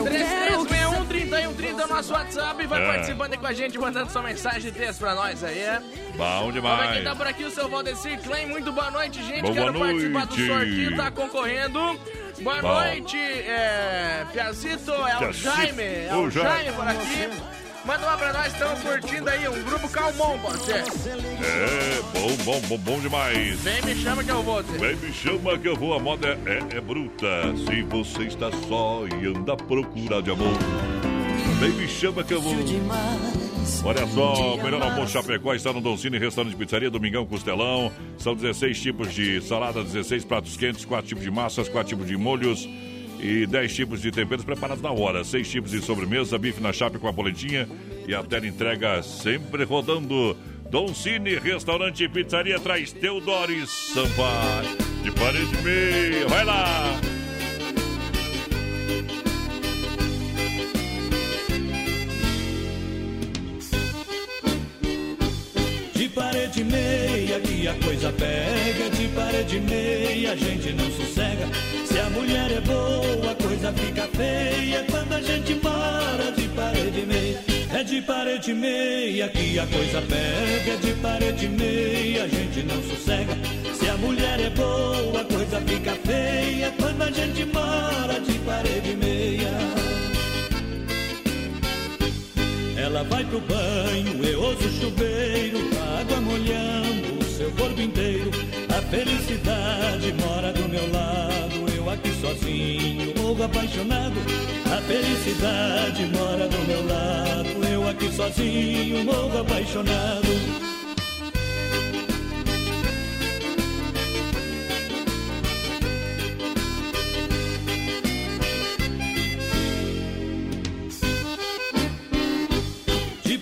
3361 3130 é o nosso WhatsApp. Vai É. participando aí com a gente, mandando sua mensagem de texto pra nós aí. Bom Vamos ver demais. quem tá por aqui, o seu Valdecir Klein. Muito boa noite, gente. Boa Quero participar do noite. sorteio, tá concorrendo. Boa Bom. noite, é, Piazito, é o Jaime. É o. Jaime por aqui. Manda lá pra nós, estamos curtindo aí um grupo calmon, pode ser? É, bom, bom, bom, bom demais. Vem, me chama que eu vou, Zé. Vem, me chama que eu vou, a moda é, é bruta. Se você está só e anda à procura de amor, vem, me chama que eu vou. Olha só, o melhor almoço Chapecó está no Doncini Restaurante Pizzaria, Domingão Costelão. São 16 tipos de salada, 16 pratos quentes, 4 tipos de massas, 4 tipos de molhos e 10 tipos de temperos preparados na hora. 6 tipos de sobremesa, bife na chapa com a polentinha e a tela entrega sempre rodando. Doncini Restaurante e Pizzaria traz Teodores Sampaio. De parede meia, vai lá! De parede meia que a coisa pega, de parede meia a gente não sossega. Se a mulher é boa, a coisa fica feia quando a gente mora de parede meia. É de parede meia que a coisa pega, de parede meia a gente não sossega. Se a mulher é boa, a coisa fica feia quando a gente mora de parede meia. Ela vai pro banho, eu ouço o chuveiro, a água molhando o seu corpo inteiro. A felicidade mora do meu lado, eu aqui sozinho, morro apaixonado. A felicidade mora do meu lado, eu aqui sozinho, morro apaixonado.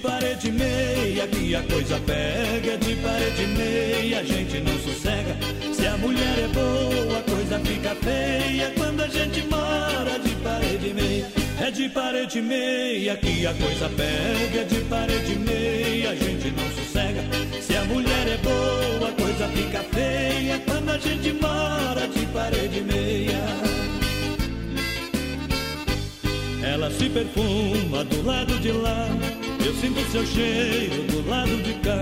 Parede meia que a coisa pega, de parede meia a gente não sossega. Se a mulher é boa, a coisa fica feia quando a gente mora de parede meia. É de parede meia que a coisa pega, de parede meia a gente não sossega. Se a mulher é boa, a coisa fica feia quando a gente mora de parede meia. Ela se perfuma do lado de lá. Eu sinto seu cheiro do lado de cá.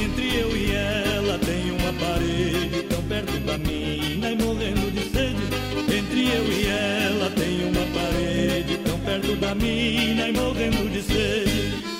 Entre eu e ela tem um aparelho tão perto da mina e morrendo de sede. Entre eu e ela tem uma parede tão perto da mina e morrendo de sede.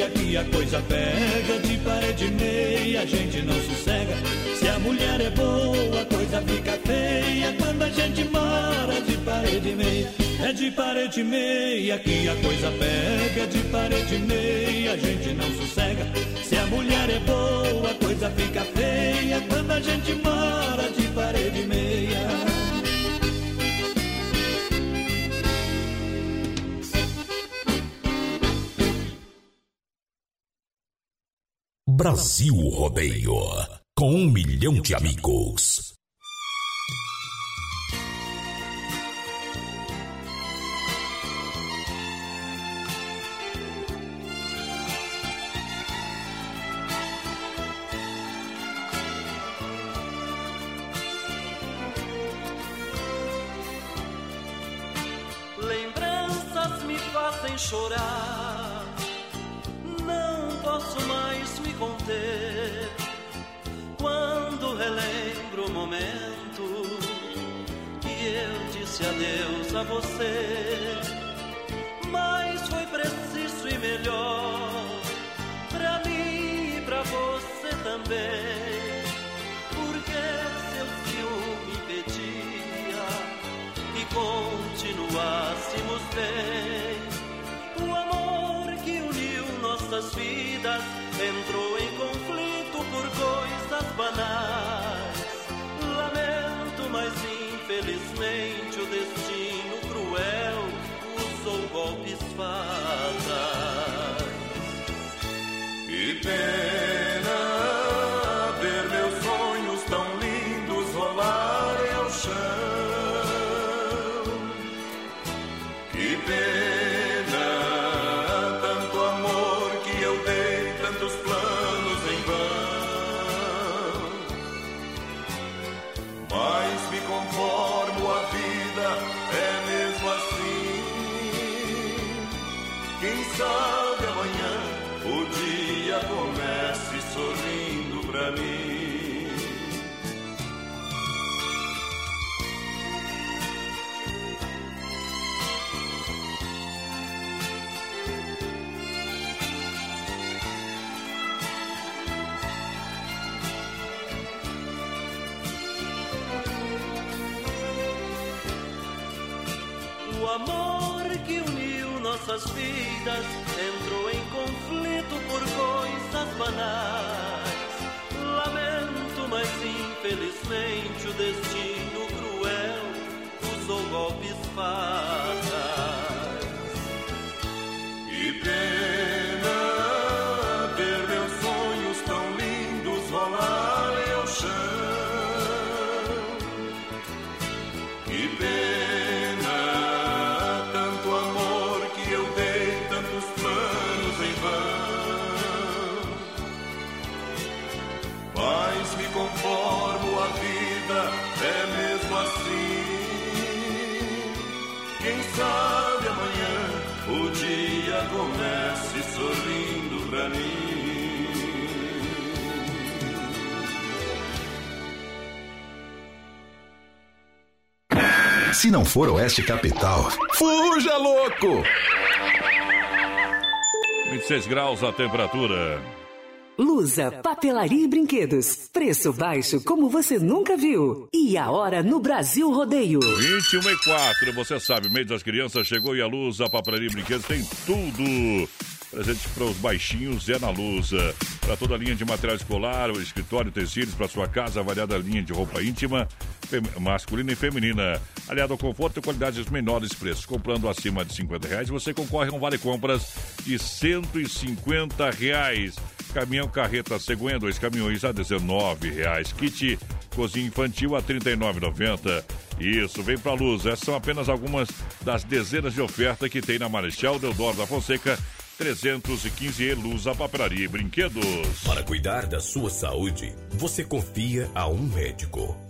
Meia que a coisa pega, de parede meia a gente não sossega. Se a mulher é boa, a coisa fica feia quando a gente mora de parede meia. É de parede meia que a coisa pega, de parede meia a gente não sossega. Se a mulher é boa, a coisa fica feia quando a gente mora de parede meia. Brasil Rodeio. Com um milhão de amigos. A você. Mas foi preciso e melhor pra mim e pra você também. Porque seu ciúme impedia que continuássemos bem. O amor que uniu nossas vidas entrou em conflito por coisas banais. Lamento, mas infelizmente mim. O amor que uniu nossas vidas entrou em conflito por coisas banais. Infelizmente o destino cruel usou golpes fatais. Se não for Oeste Capital, fuja louco! 26 graus a temperatura. Lusa, papelaria e brinquedos. Preço baixo como você nunca viu. E a hora no Brasil Rodeio. 21 e 4, você sabe, mês das crianças chegou e a Luz, a papelaria e brinquedos tem tudo. Presente para os baixinhos é na Lusa. Para toda a linha de material escolar, escritório, tecidos, para sua casa, variada linha de roupa íntima, masculina e feminina. Aliado ao conforto e qualidade dos menores preços. Comprando acima de 50 reais, você concorre a um vale compras de 150 reais. Caminhão carreta cegonha, dois caminhões a 19 reais. Kit cozinha infantil a R$ 39,90. Isso, vem pra luz. Essas são apenas algumas das dezenas de ofertas que tem na Marechal Deodoro da Fonseca 315 e Luz, a papelaria e brinquedos. Para cuidar da sua saúde, você confia a um médico.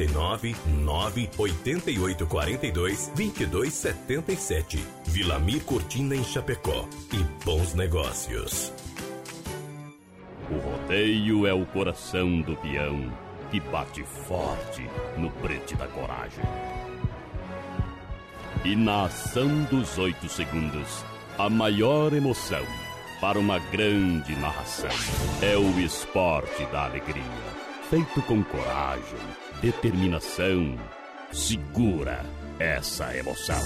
49 9 88 42 22 77. Vilamir Cortina em Chapecó. E bons negócios. O rodeio é o coração do peão que bate forte no brete da coragem. E na ação dos oito segundos, a maior emoção para uma grande narração é o esporte da alegria. Feito com coragem, determinação, segura essa emoção.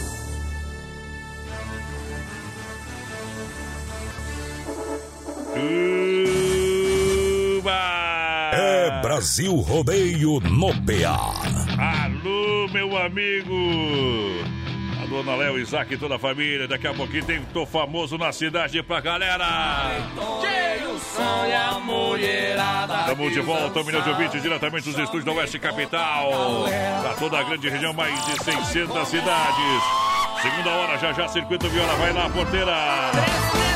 É Brasil Rodeio no PA. Alô, meu amigo! Dona Léo, Isaac e toda a família. Daqui a pouquinho tem Tô Famoso na cidade pra galera. Estamos de volta, um milhão de ouvintes diretamente dos estúdios da Oeste Capital. Pra toda a grande região, mais de 600 cidades. Segunda hora, já já, Circuito Viola. Vai lá, porteira.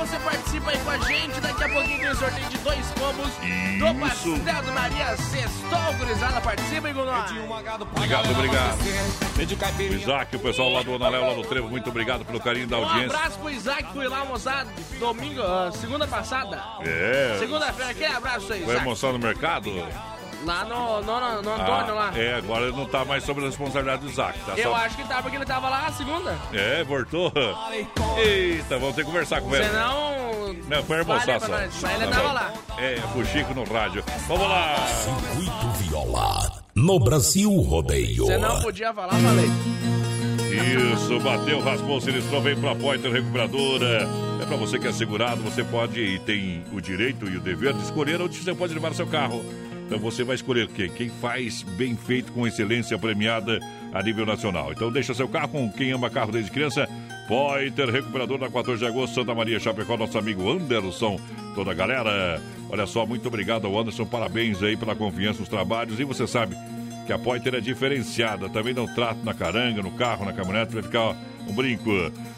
Você participa aí com a gente. Daqui a pouquinho tem o sorteio de dois combos do Pastel do Maria Sextou. Gurizada, participa aí com nós. Obrigado, obrigado. O Isaac, o pessoal lá do Analéu, lá do Trevo, muito obrigado pelo carinho da Um audiência. abraço pro Isaac, fui lá almoçar domingo, ah, segunda passada. É. Segunda-feira, aquele abraço aí, Vai Isaac. almoçar no mercado? Lá no, no, no, no Antônio, lá. Ah, É, agora ele não tá mais sob a responsabilidade do Isaac. Tá Eu só... acho que tá, porque ele tava lá a segunda. É, voltou. Eita, vamos ter que conversar com ele. Senão. Não, foi nós, mas ele Tá tava lá. É, o Chico no rádio. Vamos lá. Circuito Viola. No Brasil Rodeio. Você não podia falar, falei. Isso, bateu, raspou, sinistrou, vem pra Poiter Recuperadora. É pra você que é segurado, você pode e tem o direito e o dever de escolher onde você pode levar seu carro. Então você vai escolher quem? Quem faz bem feito com excelência premiada a nível nacional. Então deixa seu carro com quem ama carro desde criança. Poiter Recuperador na 14 de agosto, Santa Maria Chapecó, nosso amigo Anderson, toda a galera. Olha só, muito obrigado ao Anderson, parabéns aí pela confiança nos trabalhos. E você sabe que a Poiter é diferenciada. Também dá um trato na caranga, no carro, na caminhonete, vai ficar um brinco.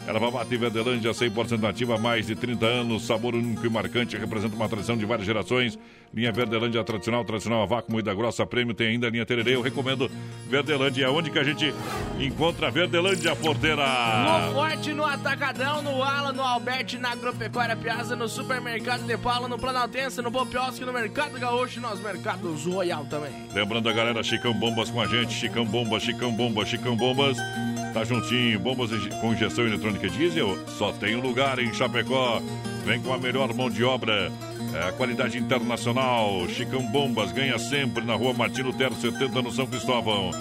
Ela vai bater Verdelândia 100% nativa mais de 30 anos. Sabor único e marcante, representa uma tradição de várias gerações. Linha Verdelândia tradicional, tradicional a vácuo, moída grossa, prêmio. Tem ainda a linha Tererê. Eu recomendo Verdelândia. Onde que a gente encontra Verdelândia, porteira. No Forte, no Atacadão, no Ala, no Alberti, na Agropecuária Piazza, no Supermercado de Paula, no Planaltense, no Bopiosque, no Mercado Gaúcho e nos Mercados Royal também. Lembrando a galera, Chicão Bombas com a gente, Chicão Bombas, Chicão Bombas, Chicão Bombas. Tá juntinho, bombas com injeção eletrônica diesel, só tem lugar em Chapecó. Vem com a melhor mão de obra, é a qualidade internacional. Chicão Bombas ganha sempre na rua Martino Terro 70 no São Cristóvão.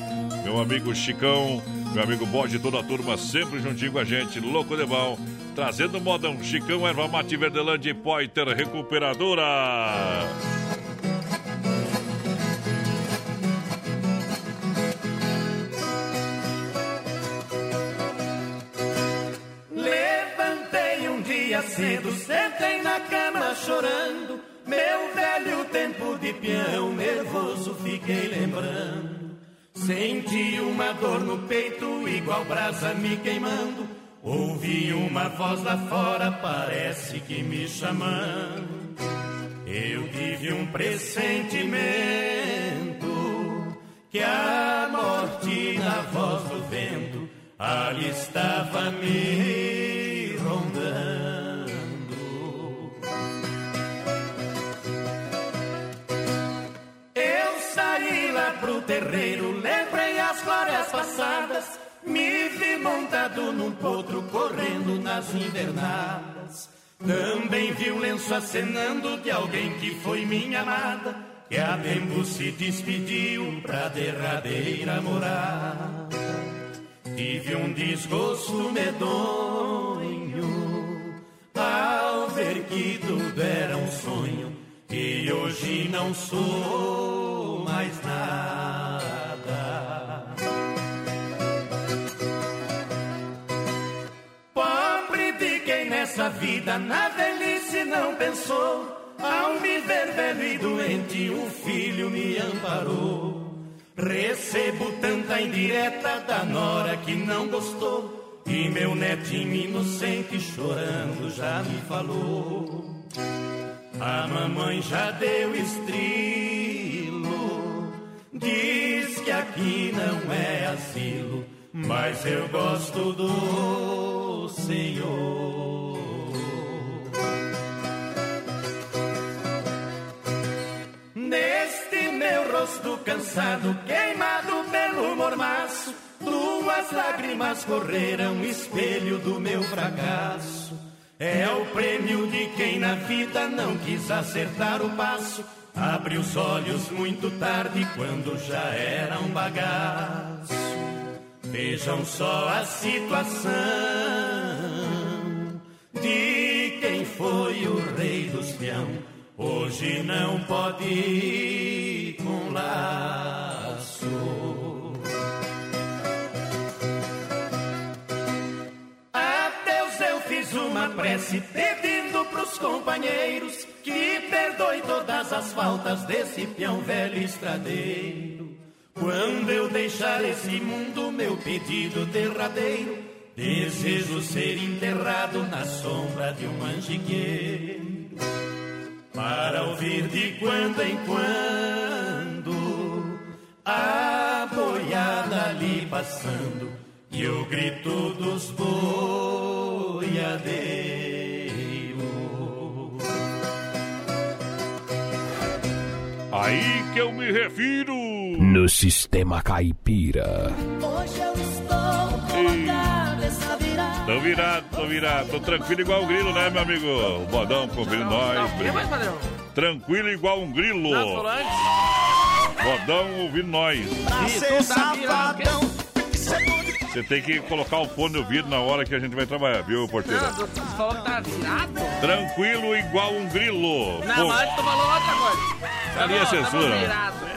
Meu amigo Chicão, meu amigo Bode, toda a turma sempre juntinho com a gente, louco de bom. Trazendo modão, Chicão, Erva Mate Verdelândia e Poiter Recuperadora. Dia cedo, sentei na cama chorando. Meu velho tempo de peão, nervoso fiquei lembrando. Senti uma dor no peito, igual brasa me queimando. Ouvi uma voz lá fora, parece que me chamando. Eu tive um pressentimento que a morte na voz do vento ali estava me pro terreiro, lembrei as glórias passadas, me vi montado num potro correndo nas invernadas. Também vi o lenço acenando de alguém que foi minha amada, que a tempo se despediu pra derradeira morada. Tive um desgosto medonho ao ver que tudo era um sonho e hoje não sou mais nada. Pobre de quem nessa vida na velhice não pensou. Ao me ver velho e doente, um filho me amparou. Recebo tanta indireta da nora que não gostou. E meu netinho inocente chorando já me falou. A mamãe já deu estrilo. Diz que aqui não é asilo, mas eu gosto do Senhor. Neste meu rosto cansado, queimado pelo mormaço, duas lágrimas correram, espelho do meu fracasso. É o prêmio de quem na vida não quis acertar o passo. Abre os olhos muito tarde quando já era um bagaço. Vejam só a situação de quem foi o rei dos peão. Hoje não pode ir com laço. A Deus eu fiz uma prece pedindo pros companheiros que perdoe todas as faltas desse peão velho estradeiro. Quando eu deixar esse mundo, meu pedido derradeiro, desejo ser enterrado na sombra de um manjigueiro. Para ouvir de quando em quando a boiada ali passando e o grito dos boiadeiros. Aí que eu me refiro. No sistema caipira. Hoje eu estou com a cabeça virada. Tô virado, tô virado, tô tranquilo igual um grilo, né, meu amigo? O Bodão conferindo nós. O que mais, padrão? Tranquilo igual um grilo. Bodão ouvindo nós. Pra ser safadão. Você tem que colocar o fone no ouvido na hora que a gente vai trabalhar, viu, porteira? Não, você falou que tá virado? Tranquilo igual um grilo. Não, Pô, mas tu falou outra coisa. ali é censura.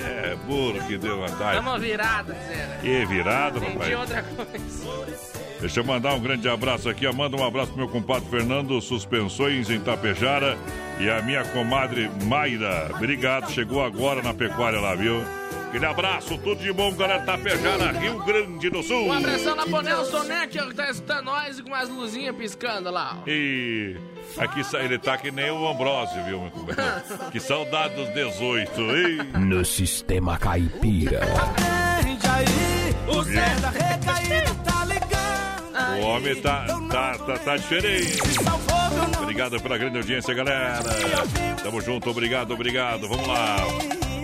É, burro que deu vantagem. Tamo virado, dizendo. Que virado, Entendi rapaz. outra coisa. Deixa eu mandar um grande abraço aqui. Manda um abraço pro meu compadre Fernando, Suspensões em Tapejara. E a minha comadre Mayra. Obrigado, chegou agora na pecuária lá, viu? Aquele abraço, tudo de bom, galera. Tapejara, Rio Grande do Sul. Um abração lá pro Nelson Neck, que tá escutando nós e com umas luzinhas piscando lá. ó. E aqui ele tá que nem o Ambrosio, viu, meu companheiro? *laughs* Que saudade dos 18, ei. No sistema caipira. Entende aí, o Zé da recaída tá ligando. O homem tá, tá, tá, tá diferente. Obrigado pela grande audiência, galera. Tamo junto, obrigado, obrigado. Vamos lá.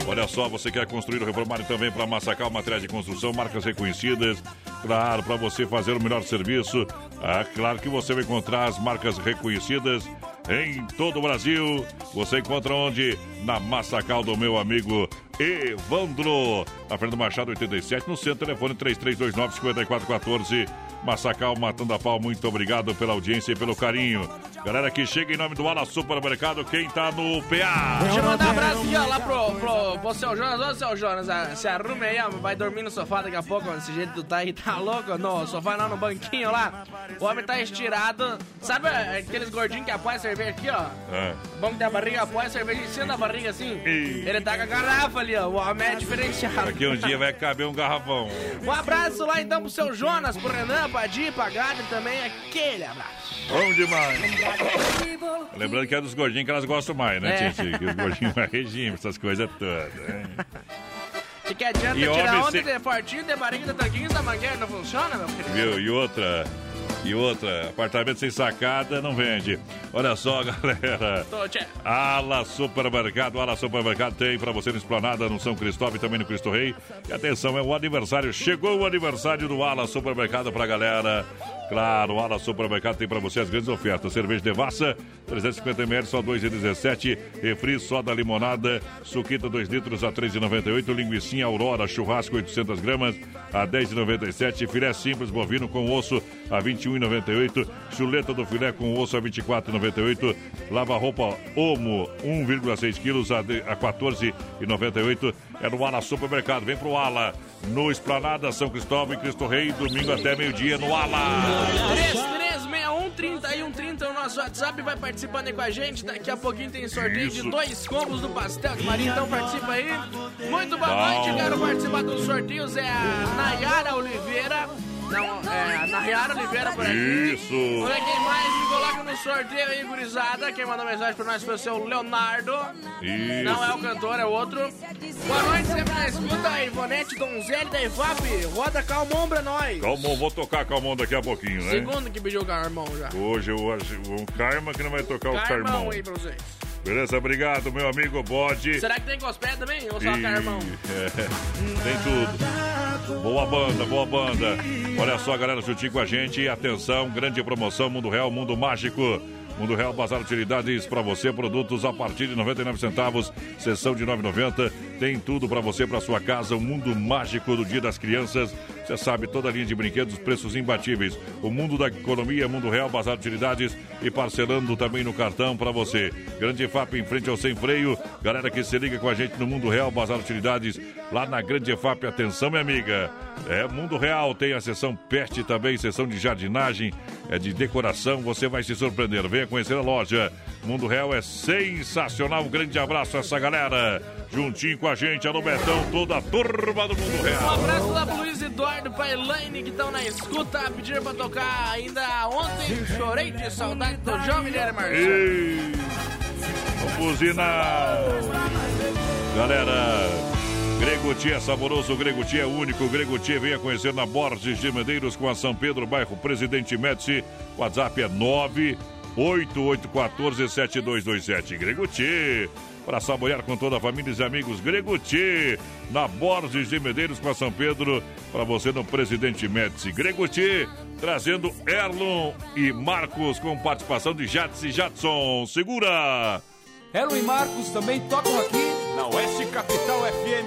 Olha só, você quer construir ou reformar também para massacar o material de construção, marcas reconhecidas. Claro, para você fazer o melhor serviço. Ah, claro que você vai encontrar as marcas reconhecidas em todo o Brasil. Você encontra onde? Na Massacal do meu amigo Evandro. Na Fernando Machado 87, no centro, telefone 3329-5414. Massacal Matando a Pau, muito obrigado pela audiência e pelo carinho. Galera que chega em nome do Ala Supermercado, quem tá no PA? Deixa eu mandar um abraço aqui, ó, lá pro, pro, pro seu Jonas. Ô, seu Jonas, ah, se arrume aí, ó, vai dormir no sofá daqui a pouco, ó, desse jeito tu tá aí, *laughs* tá louco? No sofá não, no banquinho lá. O homem tá estirado. Sabe eh, aqueles gordinhos que apoiam a cerveja aqui, ó? É. Bom que tem a barriga, apoia a cerveja em cima da barriga, assim. Ele tá com a garrafa ali, ó, o homem é diferenciado. Aqui um dia vai caber um garrafão. Um abraço lá então pro seu Jonas, pro Renan, pra Di, pra Gabi também, aquele abraço. Bom demais. Lembrando que é dos gordinhos que elas gostam mais, né, É. Titi? Que os gordinhos mais regime, essas coisas todas. né? *laughs* De que adianta E tirar homem onda sem- de fortinho, de barriga, de tanquinho, da mangueira, não funciona, meu querido? Viu? E outra. E outra, apartamento sem sacada não vende. Olha só, *laughs* galera. Ala Supermercado, Ala Supermercado tem para você no Esplanada, no São Cristóvão e também no Cristo Rei. E atenção, é o aniversário, chegou o aniversário do Ala Supermercado pra galera. Claro, Ala Supermercado tem para você as grandes ofertas. Cerveja Devassa, 350ml, só 2,17. Refri, soda limonada, suquita 2 litros a 3,98. Linguicinha Aurora, churrasco 800 gramas a 10,97. Filé simples bovino com osso a 21,98. Chuleta do filé com osso a 24,98. Lava-roupa Omo 1,6 quilos a 14,98. É no Ala Supermercado. Vem pro Ala. No Esplanada, São Cristóvão e Cristo Rei. Domingo até meio-dia no Ala. 3361-3130 o nosso WhatsApp vai participando aí com a gente. Daqui a pouquinho tem sorteio Isso. de dois combos do Pastel de Maria, então participa aí. Muito boa noite, quero participar dos sorteios. É a Nayara Oliveira. Não, é a Nayara Oliveira por aqui. Isso. Ver quem mais me coloca no sorteio aí, gurizada. Quem mandou mensagem pra nós foi o seu Leonardo. Isso. Não é o cantor, é o outro. Boa noite, sempre na escuta. Ivonete Donzelli da IFAP. Roda calmão pra nós. Calmon, vou tocar Calmon daqui a pouquinho, né? Segundo que pediu o Carmão já. Hoje eu acho um Karma que não vai tocar o Carmão Carmão. aí pra vocês. Beleza? Obrigado, meu amigo Bode. Será que tem gospel também? Ou só E- Carmão? *laughs* É, tem tudo. Boa banda, boa banda. Olha só, galera, juntinho com a gente. Atenção, grande promoção, Mundo Real, Mundo Mágico. Mundo Real Bazar Utilidades para você, produtos a partir de 99 centavos, sessão de 9,90. Tem tudo para você, para sua casa, o mundo mágico do Dia das Crianças. Você sabe, toda a linha de brinquedos, preços imbatíveis. O mundo da economia, Mundo Real Bazar Utilidades e parcelando também no cartão para você. Grande FAP em frente ao Sem Freio. Galera que se liga com a gente no Mundo Real Bazar Utilidades. Lá na Grande EFAP. Atenção, minha amiga. É Mundo Real, tem a sessão pet também, sessão de jardinagem, é de decoração, você vai se surpreender. Venha conhecer a loja. Mundo Real é sensacional. Um grande abraço a essa galera. Juntinho com a gente, alô Betão, toda a turma do Mundo Um Real. abraço lá pro Luiz Eduardo, pra Elaine, que estão na escuta, pediram pra tocar ainda ontem. Chorei de saudade do jovem Guilherme. Ei, Vamos buzinar. Galera, Gregotia é saboroso, Gregotia é único. Gregotia venha conhecer na Borges de Medeiros com a São Pedro, bairro Presidente Médici. WhatsApp é 988147227. Gregotia. Para saborear com toda a família e amigos, Greguti, na Borges de Medeiros com a São Pedro, para você no Presidente Médici. Greguti, trazendo Erlon e Marcos com participação de Jats e Jadson. Segura! Erlon e Marcos também tocam aqui na Oeste Capital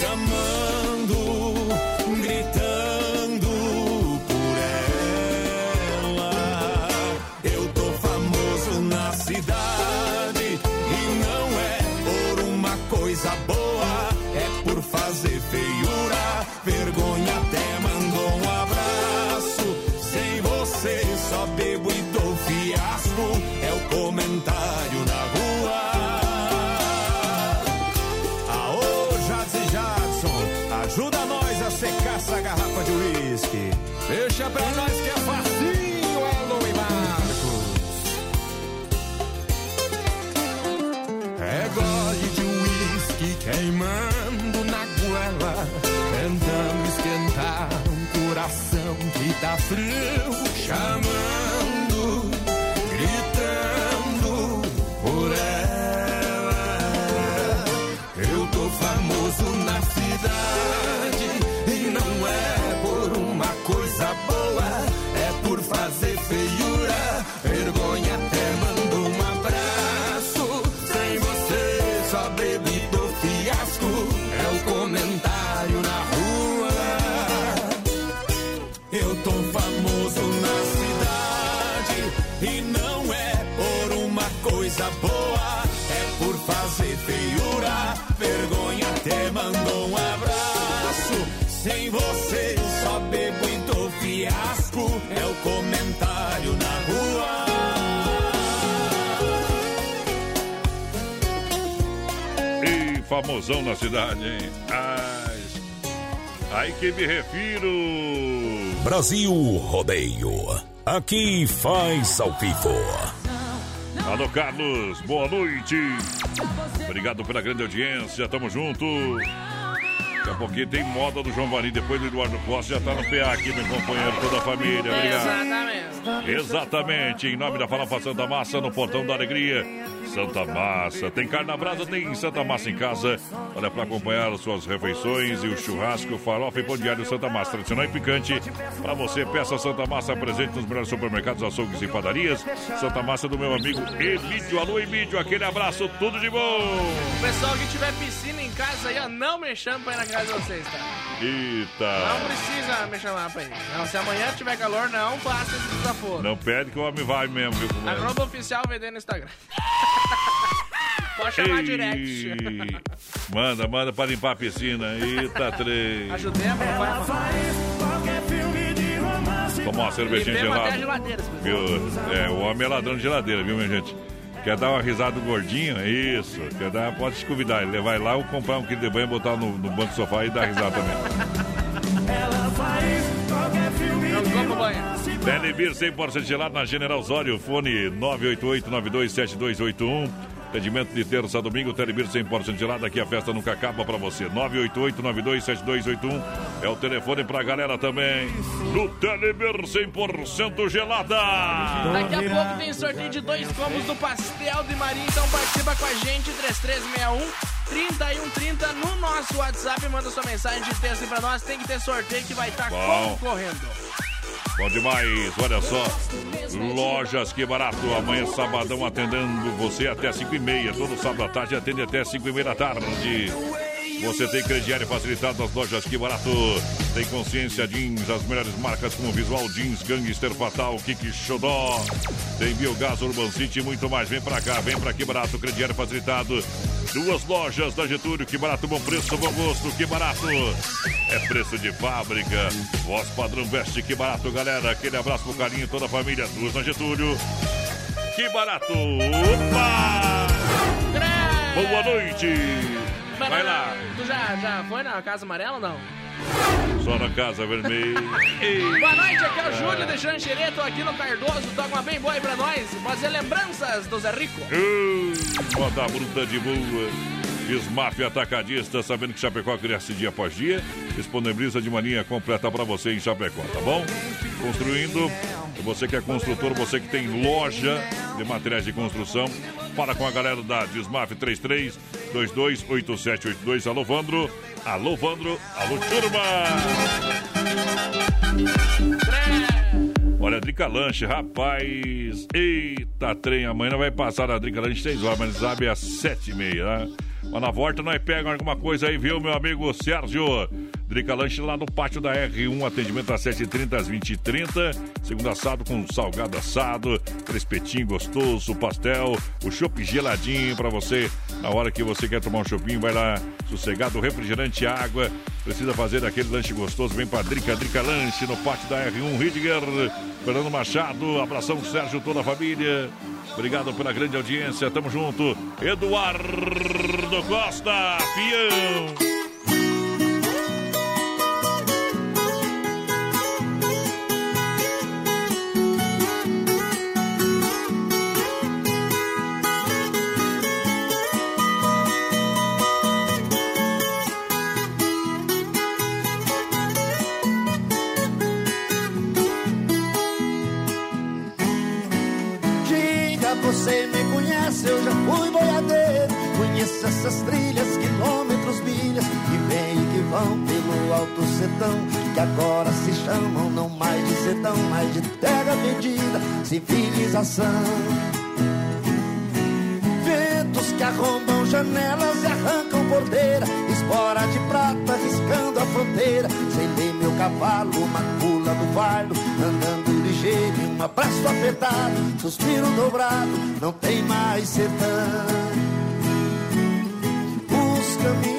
Chamando, que famosão na cidade, hein? Ai, aí que me refiro. Brasil Rodeio. Aqui faz ao vivo. Alô, Carlos, boa noite. Obrigado pela grande audiência, tamo junto. Daqui a pouquinho tem moda do João Varim, depois do Eduardo Costa já tá no PA aqui, meu companheiro, toda a família. Obrigado. Exatamente. Exatamente, em nome da Farofa Santa Massa, no Portão da Alegria. Santa Massa, tem carne na brasa, tem Santa Massa em casa. Olha para acompanhar as suas refeições e o churrasco, farofa e pão diário Santa Massa, tradicional e picante. Para você, peça Santa Massa presente nos melhores supermercados, açougues e padarias. Santa Massa do meu amigo Emílio. Alô, Emílio, aquele abraço, tudo de bom. Pessoal que tiver piscina em casa aí, ó, não me chame pra ir na casa de vocês, tá? Eita. Não precisa me chamar pra ir. Não, se amanhã tiver calor, não faça esse desaforo. Não pede que o homem vai mesmo, viu? A? Globo Oficial vender no Instagram. *laughs* *laughs* Pode chamar Ei, direct. Manda, manda para limpar a piscina. Eita, três. Ajudei a papai. Tomar uma cervejinha gelada. Viu? É, o homem é ladrão de geladeira, viu, minha gente? Quer dar uma risada gordinho? É Isso. Quer dar, pode te convidar. Ele vai lá ou comprar um quilo de banho, botar no, no banco do sofá e dar risada também. Como banho. Telebir 100% gelado na General Osório. Fone 988-927281. Atendimento de terça a domingo. Telebir 100% gelado. Aqui a festa nunca acaba pra você. 988-927281 é o telefone pra galera também. No Telebir 100% gelada. Daqui a pouco tem sorteio de dois combos do Pastel de Maria, então participa com a gente, 3361 3130 no nosso WhatsApp. Manda sua mensagem de texto pra nós. Tem que ter sorteio que vai estar Bom. concorrendo. Bom demais, olha só. Lojas Que Barato, amanhã sabadão atendendo você até 5 e meia. Todo sábado à tarde atende até 5 e meia da tarde. Você tem crediário facilitado nas lojas Que Barato. Tem consciência jeans, as melhores marcas como Visual Jeans, Gangster Fatal, Kiki Xodó. Tem Biogás, Urban City e muito mais. Vem pra cá, vem pra Que Barato, crediário facilitado. Duas lojas da Getúlio, que barato, bom preço, bom gosto, que barato. É preço de fábrica. Voz padrão veste, que barato, galera. Aquele abraço pro carinho, toda a família. Duas na Getúlio. Que barato. Opa! Boa noite. Vai lá. Tu já, já foi na Casa Amarela ou não? Só na Casa Vermelha. *laughs* Boa noite, aqui é o Júlio de Xanxerê, tô aqui no Cardoso, toca uma bem boa aí pra nós, fazer lembranças do Zé Rico. Uh, Moda bruta de boa. Desmaf Atacadista, sabendo que Chapecó cresce dia após dia, disponibiliza de maninha completa para você em Chapecó, tá bom? Construindo, você que é construtor, você que tem loja de materiais de construção, fala com a galera da Desmaf 33 228782. Alô, Vandro. Alô, Vandro. Alô, turma. Olha, Drica Lanche, rapaz. Eita, trem. Amanhã vai passar a Drica Lanche 6 horas, mas abre às 7 e meia, né? Mas na volta nós pegamos alguma coisa aí, viu, meu amigo Sérgio? Drica Lanche lá no pátio da R1, atendimento às 7h30, às 20h30. Segundo assado com salgado assado, crespetinho gostoso, pastel, o chopp geladinho pra você. Na hora que você quer tomar um chopinho, vai lá, sossegado, refrigerante, água. Precisa fazer aquele lanche gostoso, vem pra Drica, Drica Lanche no pátio da R1, Ridger, Fernando Machado, abração Sérgio, toda a família. Obrigado pela grande audiência, tamo junto. Eduardo Costa, peão. Diga, você me conhece, eu já fui boiadeiro. Essas trilhas, quilômetros, milhas, que vêm e que vão pelo alto sertão. Que agora se chamam não mais de sertão, mas de terra vendida, civilização. Ventos que arrombam janelas e arrancam porteira, espora de prata riscando a fronteira. Sem ler meu cavalo, uma pula no vardo, andando ligeiro um abraço apertado, suspiro dobrado, não tem mais sertão. Os caminhos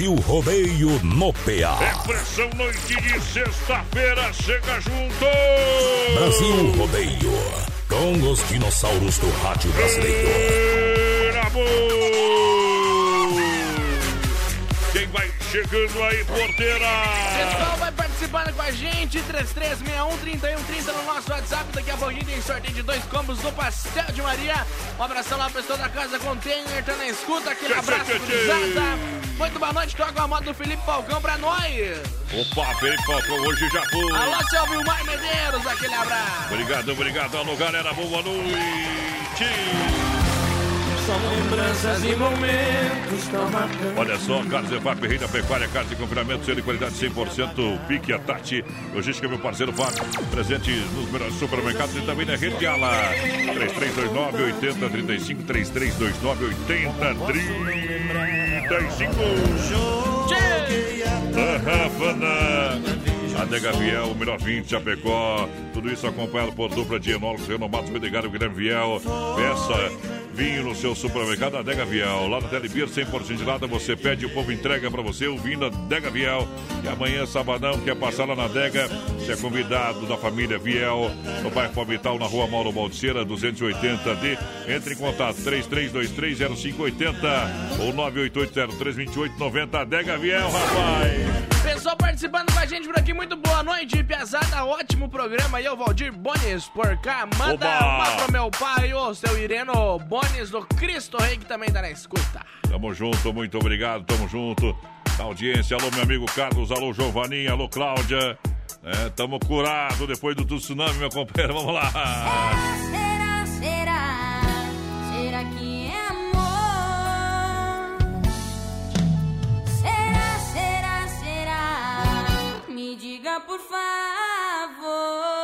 Brasil Rodeio no PA. É pressão noite de sexta-feira, chega junto. Brasil Rodeio, com os dinossauros do rádio brasileiro. Quem vai chegando aí, porteira? Pessoal, vai participando com a gente, 3361-3130 no nosso WhatsApp. Daqui a pouquinho tem sorteio de dois combos do Pastel de Maria. Um abração lá pessoal da Casa Container, tá na escuta. Aquele abraço, gurizada. Muito boa noite, toca a moto do Felipe Falcão pra nós. Opa, Felipe Falcão, hoje já foi. Alô, seu Vilmar Medeiros, aquele abraço. Obrigado, obrigado. Alô, galera, boa noite. São lembranças e momentos tão marcantes. Olha só, Carlos Evap, Rei da Pecuária, carne de confinamento, selo de qualidade 100%, Pique a Tati, logística, meu parceiro Fábio, presente nos melhores supermercados e também na rede Ala. 3329 8035 3329 8035 Havana. Adega Viel, o melhor vinho de Chapecó. Tudo isso acompanhado por dupla de enólogos renomados, Medegário Guilherme Viel. Peça vinho no seu supermercado Adega Viel. Lá na Telebir, 100% de lata, você pede, o povo entrega pra você o vinho da Adega Viel. E amanhã, sabadão, quer passar lá na Adega, você é convidado da família Viel, no bairro Palmital, na rua Mauro Baldiceira, 280D. Entre em contato, 33230580 ou 988032890 Adega Viel, rapaz. Pessoal participando com a gente por aqui, muito boa noite, Piazada, ótimo programa aí, o Valdir Bones por cá. Manda Oba! uma pro meu pai, o seu Ireno Bones do Cristo Rei, que também tá na escuta. Tamo junto, muito obrigado, tamo junto. Na audiência, alô meu amigo Carlos, alô Giovanninha, alô Cláudia. É, tamo curado depois do tsunami, meu companheiro, vamos lá. Por favor.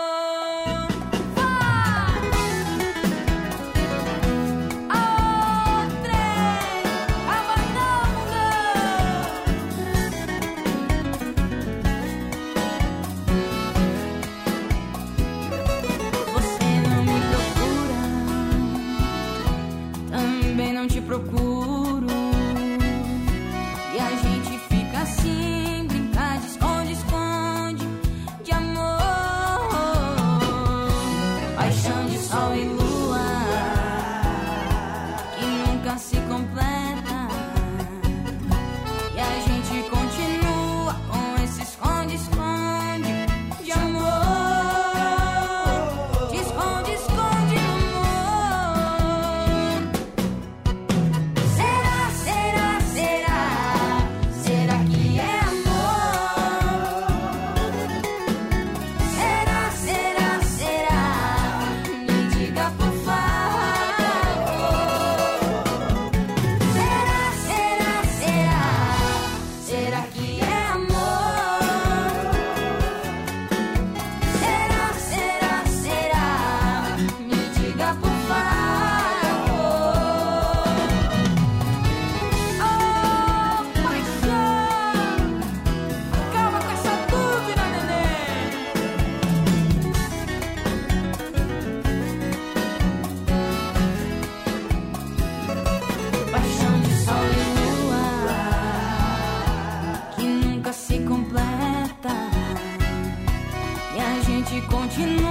can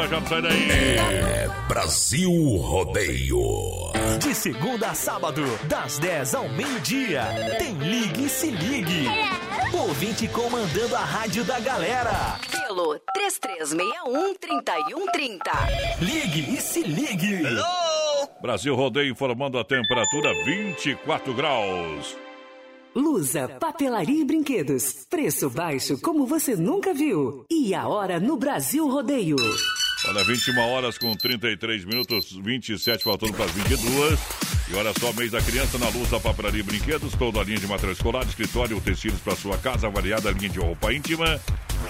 volta já, não sai daí. É Brasil Rodeio. De segunda a sábado, das 10 ao meio-dia, tem Ligue e Se Ligue. Ouvinte comandando a rádio da galera. Pelo 3361-3130. Ligue e Se Ligue. Brasil Rodeio informando a temperatura 24 graus. Lusa, papelaria e brinquedos. Preço baixo como você nunca viu. E a hora no Brasil Rodeio. Olha, 21 horas com 33 minutos, 27 faltando para as 22. E olha só, mês da criança na Luz da Papelaria Brinquedos, toda a linha de material escolar, escritório, utensílios para sua casa, variada linha de roupa íntima.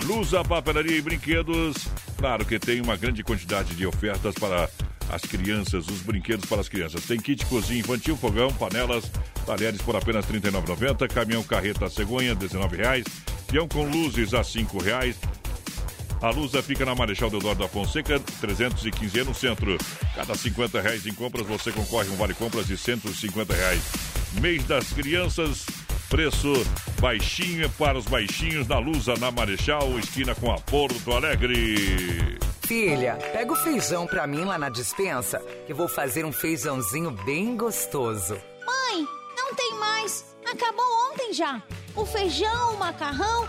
Luz da Papelaria e Brinquedos, claro que tem uma grande quantidade de ofertas para as crianças, os brinquedos para as crianças. Tem kit cozinha infantil, fogão, panelas, talheres por apenas R$ 39,90, caminhão carreta cegonha, R$ 19,00, peão com luzes a R$ 5,00, a Lusa fica na Marechal Deodoro da Fonseca, 315 no centro. Cada 50 reais em compras, você concorre a um vale compras de 150 reais. Mês das crianças, preço baixinho para os baixinhos na Lusa, na Marechal, esquina com a Porto Alegre. Filha, pega o feijão pra mim lá na dispensa, que eu vou fazer um feijãozinho bem gostoso. Mãe, não tem mais. Acabou ontem já. O feijão, o macarrão,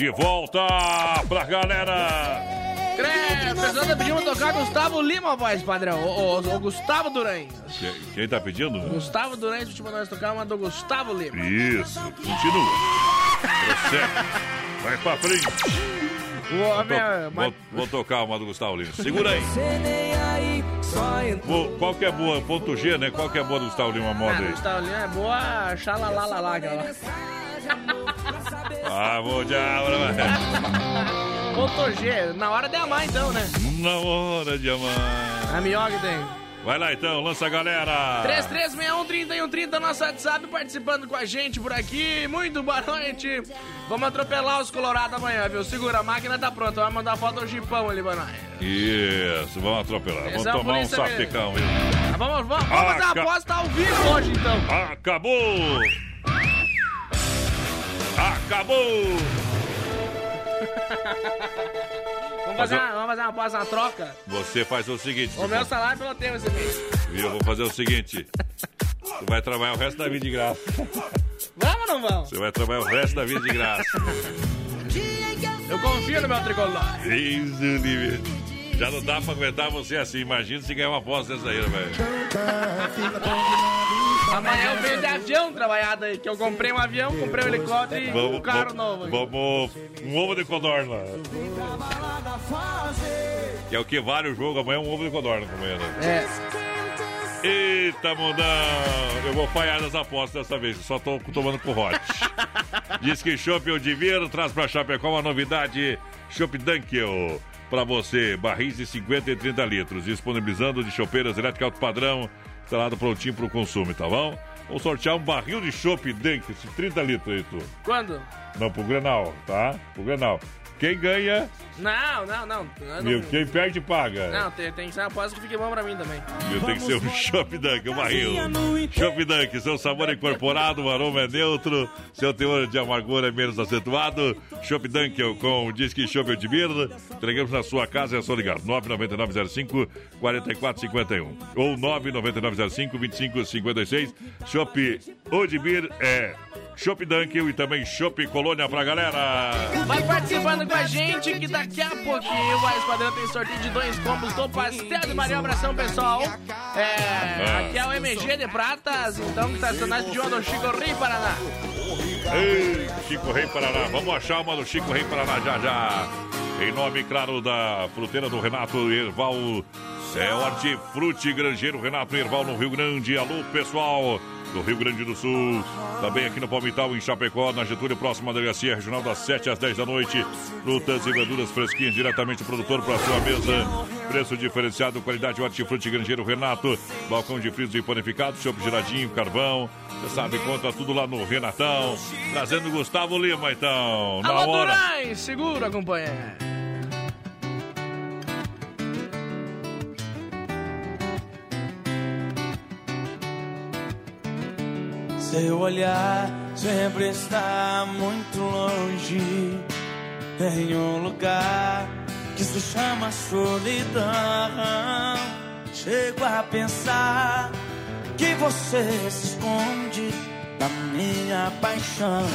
De volta pra galera. Crê, o pessoal tá pedindo tocar Gustavo Lima, voz, padrão. O, o- o Gustavo Durães. Quem, quem tá pedindo? Gustavo Durães pediu pra nós tocar uma do Gustavo Lima. Isso, continua. Vai pra frente. O homem Vou, é- vou- vou tocar uma do Gustavo Lima. Segura aí. Vou- qual que é boa? Ponto G, né? Qual que é boa do Gustavo Lima moda Ah, aí? Gustavo Lima é boa, xalalalala, aquela lá. Ah, vou já. Ponto G, na hora de amar então, né? Na hora de amar. A melhor que tem. Vai lá então, lança a galera. 3361-3130, nosso WhatsApp, participando com a gente por aqui. Muito boa noite. Vamos atropelar os Colorados amanhã, viu? Segura, a máquina tá pronta. Vai mandar foto ao jipão ali pra nós. Isso, vamos atropelar. Vamos é tomar um sapecão. viu? Vamos, vamos, vamos fazer a Aca- aposta ao vivo hoje, então. Acabou! Acabou! *laughs* Vamos fazer, uma, vamos fazer uma uma troca. Você faz o seguinte, O meu salário pelo tempo esse mês. viu? Eu vou fazer o seguinte. Você vai trabalhar o resto da vida de graça. Vamos ou não vamos? Você vai trabalhar o resto da vida de graça. Eu confio no meu tricolor. Deus do livre. Já não dá pra aguentar você assim. Imagina se ganhar uma aposta dessa aí, velho. Amanhã eu venho de avião trabalhado aí, que eu comprei um avião, comprei um helicóptero e um carro novo. aí. Vamos. Um ovo de codorna. Que é o que vale o jogo. Amanhã é um ovo de codorna amanhã, né? É. Eita, mundão! Eu vou falhar nas apostas dessa vez, só tô tomando com hot. *laughs* Diz que Chopp Odiviro traz pra Chapecó uma novidade, Chopp Dunkel. Pra você, barris de 50 e 30 litros, disponibilizando de chopeiras elétricas alto padrão, instalado prontinho pro consumo, tá bom? Vou sortear um barril de Chopp de 30 litros aí, tu. Quando? Não, pro Grenal, tá? Pro Grenal. Quem ganha, Não, não, não. Eu meu, não, quem perde paga. não tem, tem que ser uma aposta que fique bom pra mim também. Eu tenho que ser um *laughs* Shop Dunk, um barril. Shop Dunk, seu sabor é incorporado, o aroma é neutro, seu teor de amargura é menos acentuado. Shop Dunk com o Disque Shop Edmir. Entregamos na sua casa, é só ligar. 99905 4451 ou 99905 2556. Shop Odmir é Shop Dunk e também Shop Colônia pra galera. Vai participando com a gente que daqui a pouquinho o Mais Padrão tem sorteio de dois combos do Pastel de Maria. Abração, pessoal. É, aqui é o MG de Pratas, então que tá nós pediu uma do Chico Rio Paraná. Ei, Chico Rei Paraná. Vamos achar uma do Chico Rei Paraná já já. Em nome, claro, da fruteira do Renato Erval. É o Hortifruti Grangeiro Renato Erval no Rio Grande. Alô, pessoal. Do Rio Grande do Sul. Também aqui no Palmital, em Chapecó, na Getúlio, próxima delegacia regional, das 7 às 10 da noite. Frutas e verduras fresquinhas, diretamente do produtor para sua mesa. Preço diferenciado, qualidade hortifruti grangeiro Renato. Balcão de frios e panificados, chopp geradinho, carvão. Você sabe, conta tudo lá no Renatão. Trazendo Gustavo Lima, então. Na Alô, hora. Durais, segura, companheiro. Seu olhar sempre está muito longe, em um lugar que se chama solidão. Chego a pensar que você se esconde da minha paixão.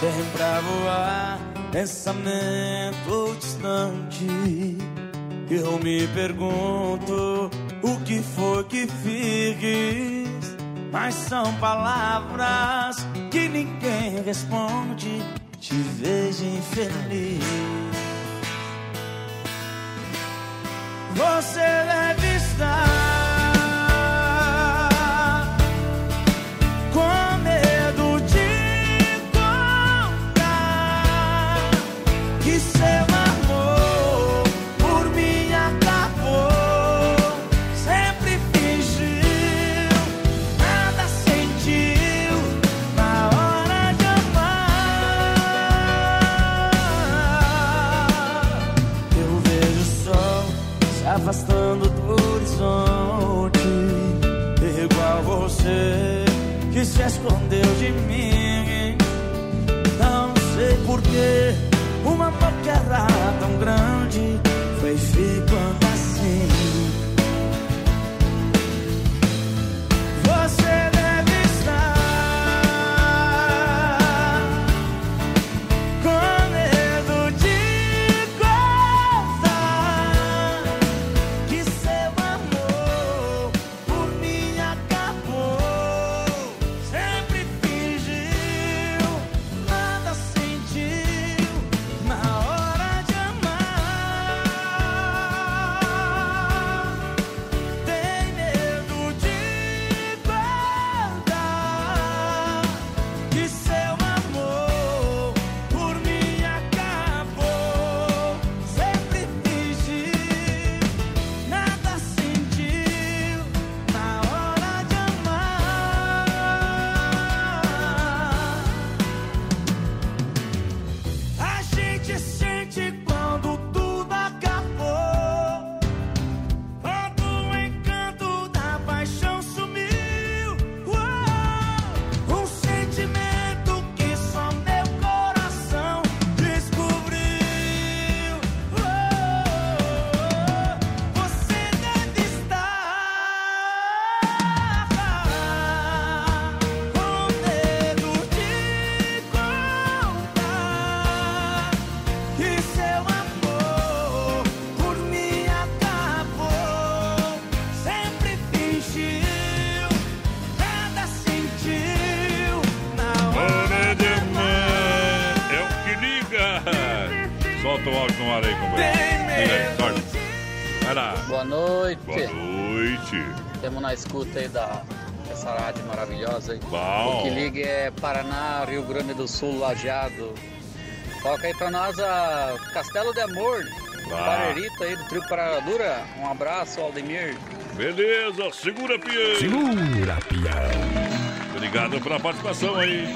Sempre a voar, pensamento distante. Eu me pergunto o que foi que fiz. Mas são palavras que ninguém responde. Te vejo infeliz. Você deve estar uma paquera na escuta aí da essa rádio maravilhosa aí. Bom. O que liga é Paraná, Rio Grande do Sul, Lajeado. Toca aí pra nós a Castelo de Amor. Barerita aí do Trio Paradura. Um abraço, Aldemir. Beleza, segura, pião. Segura, pião. Obrigado pela participação aí.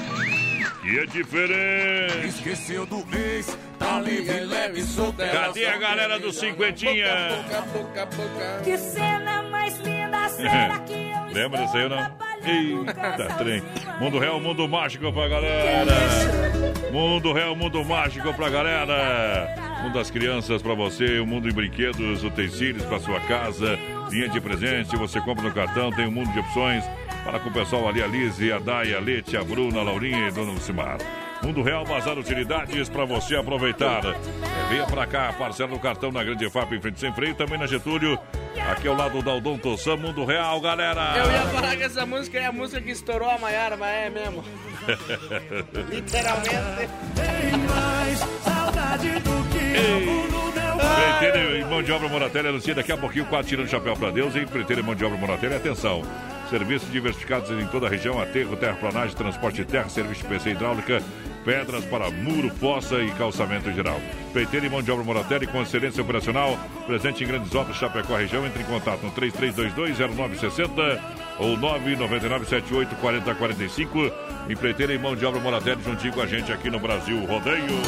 E é diferente. Esqueceu do ex, tá livre, leve solteira. Cadê a galera do cinquentinha? Que cena mais linda *laughs* Lembra disso aí, não? Eita, trem. Mundo real, mundo mágico pra galera. Mundo real, mundo mágico pra galera. Mundo das crianças pra você, o mundo de brinquedos, utensílios pra sua casa, linha de presente, você compra no cartão, tem um mundo de opções para com o pessoal ali, a Lise, a Dai, a Lete, a Bruna, a Laurinha e Dona Lucimar. Mundo Real Bazar Utilidades para você aproveitar. É, venha pra cá, parcela no cartão na Grande FAP em frente sem freio, também na Getúlio, aqui ao lado da Odon Tossan, Mundo Real, galera. Eu ia falar que essa música é a música que estourou a Maiara, mas é mesmo. *laughs* Literalmente. Tem mais saudade do que no meu Empreiteiro e mão de obra Moratelli anuncia daqui a pouquinho quatro tirando chapéu para Deus. Empreiteiro e mão de obra Moratelli, atenção. Serviços diversificados em toda a região, aterro, terraplanagem, transporte de terra, serviço de PC hidráulica, pedras para muro, fossa e calçamento geral. Peiteiro e mão de obra Moratelli com excelência operacional, presente em grandes obras, Chapecó região, entre em contato no 3322-0960 ou 999-78-4045. Empreiteiro e mão de obra Moratelli juntinho com a gente aqui no Brasil Rodeio.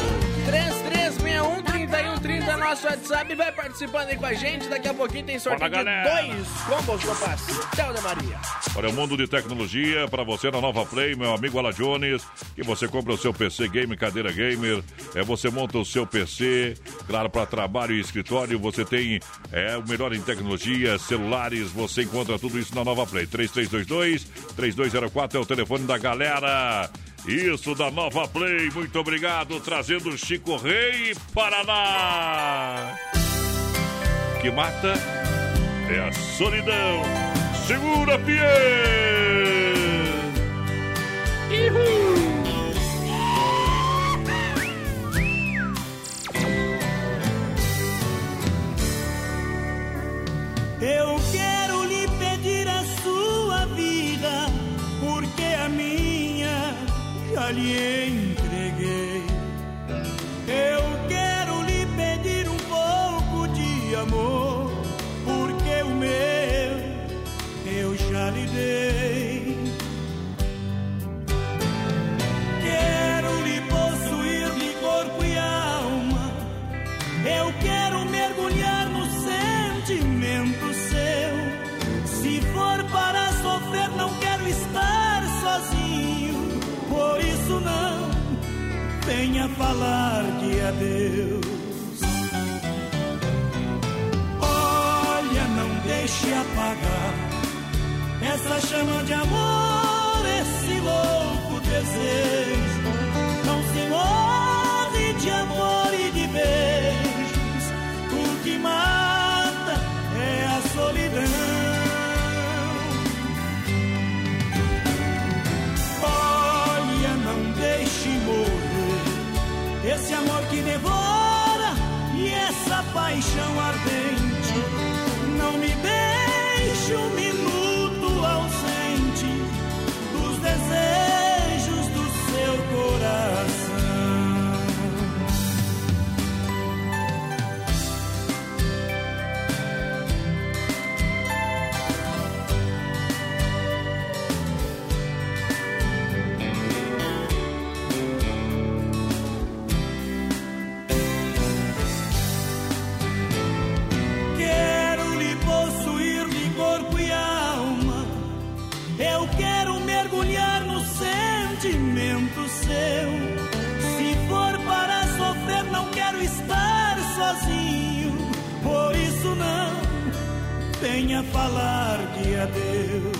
3361 3130 nosso WhatsApp vai participando aí com a gente. Daqui a pouquinho tem sorteio Fala, de galera. dois combos do Pastel de Maria. Olha, o mundo de tecnologia para você na Nova Play, meu amigo Ala Jones, que você compra o seu PC Game, cadeira gamer, é, você monta o seu PC, claro, para trabalho e escritório, você tem é, o melhor em tecnologia, celulares, você encontra tudo isso na Nova Play. 3322-3204 é o telefone da galera. Isso da Nova Play, muito obrigado, trazendo Chico Rei Paraná. Que mata é a solidão. Segura, Pierre! Eu quero lhe entreguei. Eu quero lhe pedir um pouco de amor, porque o meu eu já lhe dei. Venha falar de adeus. Olha, não deixe apagar essa chama de amor, esse louco desejo. Não se esse amor que devora e essa paixão ardente. Mergulhar no sentimento seu. Se for para sofrer, não quero estar sozinho. Por isso não venha falar de adeus.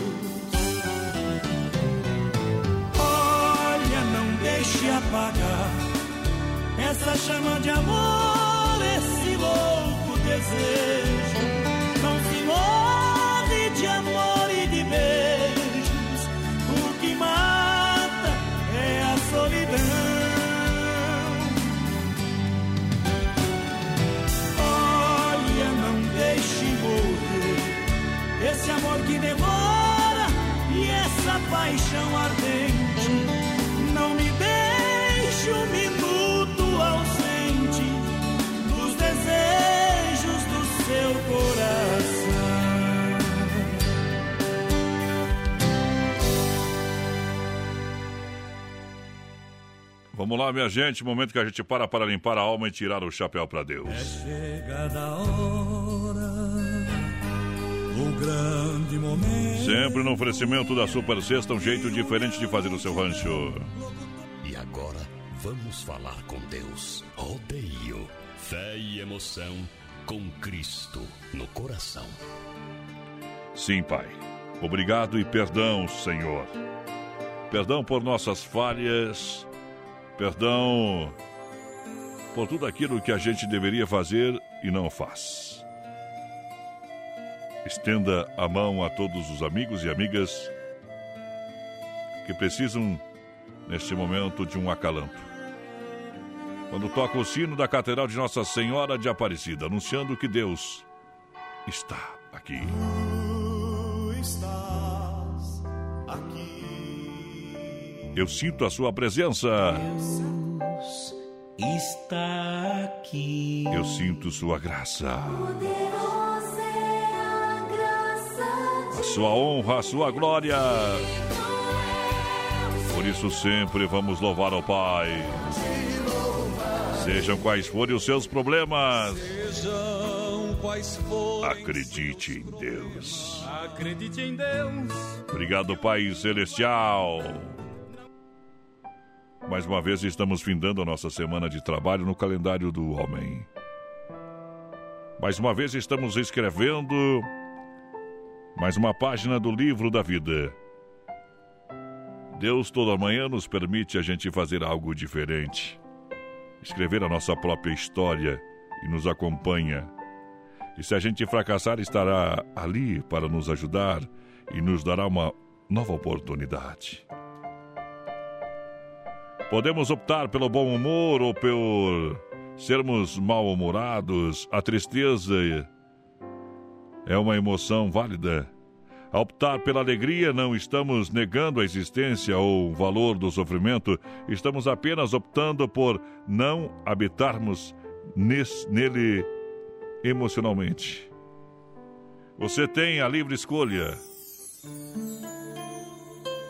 Olha, não deixe apagar essa chama de amor, esse louco desejo. Que devora e essa paixão ardente. Não me deixe um minuto ausente dos desejos do seu coração. Vamos lá, minha gente, momento que a gente para para limpar a alma e tirar o chapéu para Deus. Chegada a hora. Sempre no oferecimento da Super Sexta, um jeito diferente de fazer o seu rancho. E agora, vamos falar com Deus. Rodeio. Fé e emoção com Cristo no coração. Sim, Pai. Obrigado e perdão, Senhor. Perdão por nossas falhas. Perdão por tudo aquilo que a gente deveria fazer e não faz. Estenda a mão a todos os amigos e amigas que precisam, neste momento, de um acalanto. Quando toca o sino da Catedral de Nossa Senhora de Aparecida, anunciando que Deus está aqui. Tu estás aqui. Eu sinto a sua presença. Deus está aqui. Eu sinto sua graça. Poderosa sua honra, a sua glória. Por isso sempre vamos louvar ao Pai. Sejam quais forem os seus problemas, acredite em Deus. Acredite em Deus. Obrigado, Pai Celestial. Mais uma vez estamos findando a nossa semana de trabalho no calendário do homem. Mais uma vez estamos escrevendo mais uma página do livro da vida. Deus toda manhã nos permite a gente fazer algo diferente. Escrever a nossa própria história e nos acompanha. E se a gente fracassar, estará ali para nos ajudar e nos dará uma nova oportunidade. Podemos optar pelo bom humor ou por sermos mal-humorados. A tristeza é uma emoção válida. Ao optar pela alegria, não estamos negando a existência ou o valor do sofrimento, estamos apenas optando por não habitarmos nele emocionalmente. Você tem a livre escolha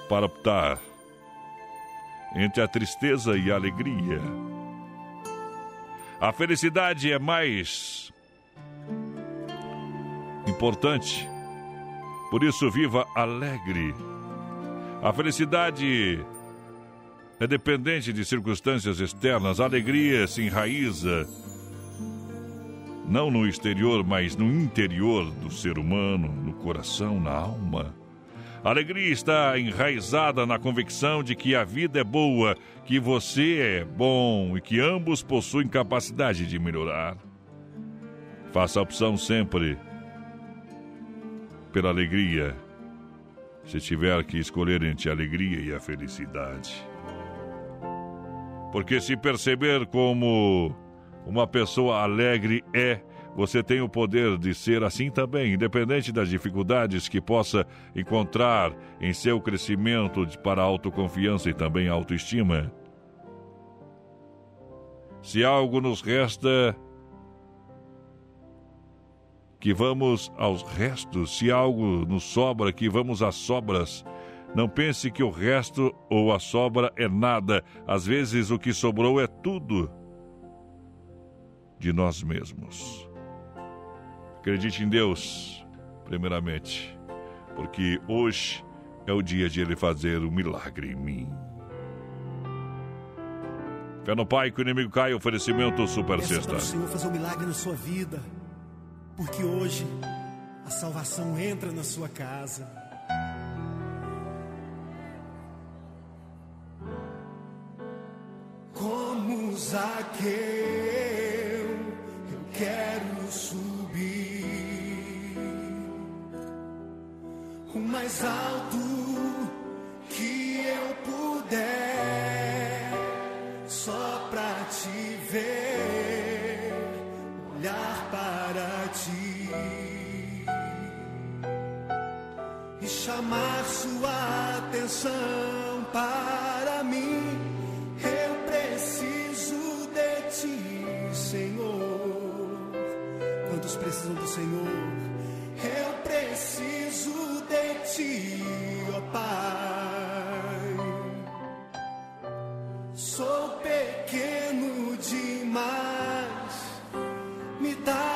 para optar entre a tristeza e a alegria. A felicidade é mais importante. Por isso, viva alegre. A felicidade é dependente de circunstâncias externas. A alegria se enraiza não no exterior, mas no interior do ser humano, no coração, na alma. A alegria está enraizada na convicção de que a vida é boa, que você é bom e que ambos possuem capacidade de melhorar. Faça a opção sempre pela alegria, se tiver que escolher entre a alegria e a felicidade. Porque se perceber como uma pessoa alegre é, você tem o poder de ser assim também, independente das dificuldades que possa encontrar em seu crescimento para autoconfiança e também autoestima. Se algo nos resta, que vamos aos restos, se algo nos sobra, que vamos às sobras. Não pense que o resto ou a sobra é nada. Às vezes o que sobrou é tudo de nós mesmos. Acredite em Deus, primeiramente, porque hoje é o dia de Ele fazer um milagre em mim. Fé no Pai que o inimigo cai, oferecimento Super Peça Sexta. para o Senhor fazer um milagre na sua vida, porque hoje a salvação entra na sua casa. Como Zaqueu, eu quero subir o mais alto que eu puder, chamar sua atenção para mim. Eu preciso de ti, Senhor. Quantos precisam do Senhor? Eu preciso de ti, ó Pai. Sou pequeno demais, me dá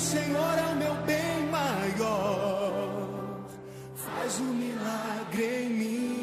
Senhor é o meu bem maior. Faz um milagre em mim.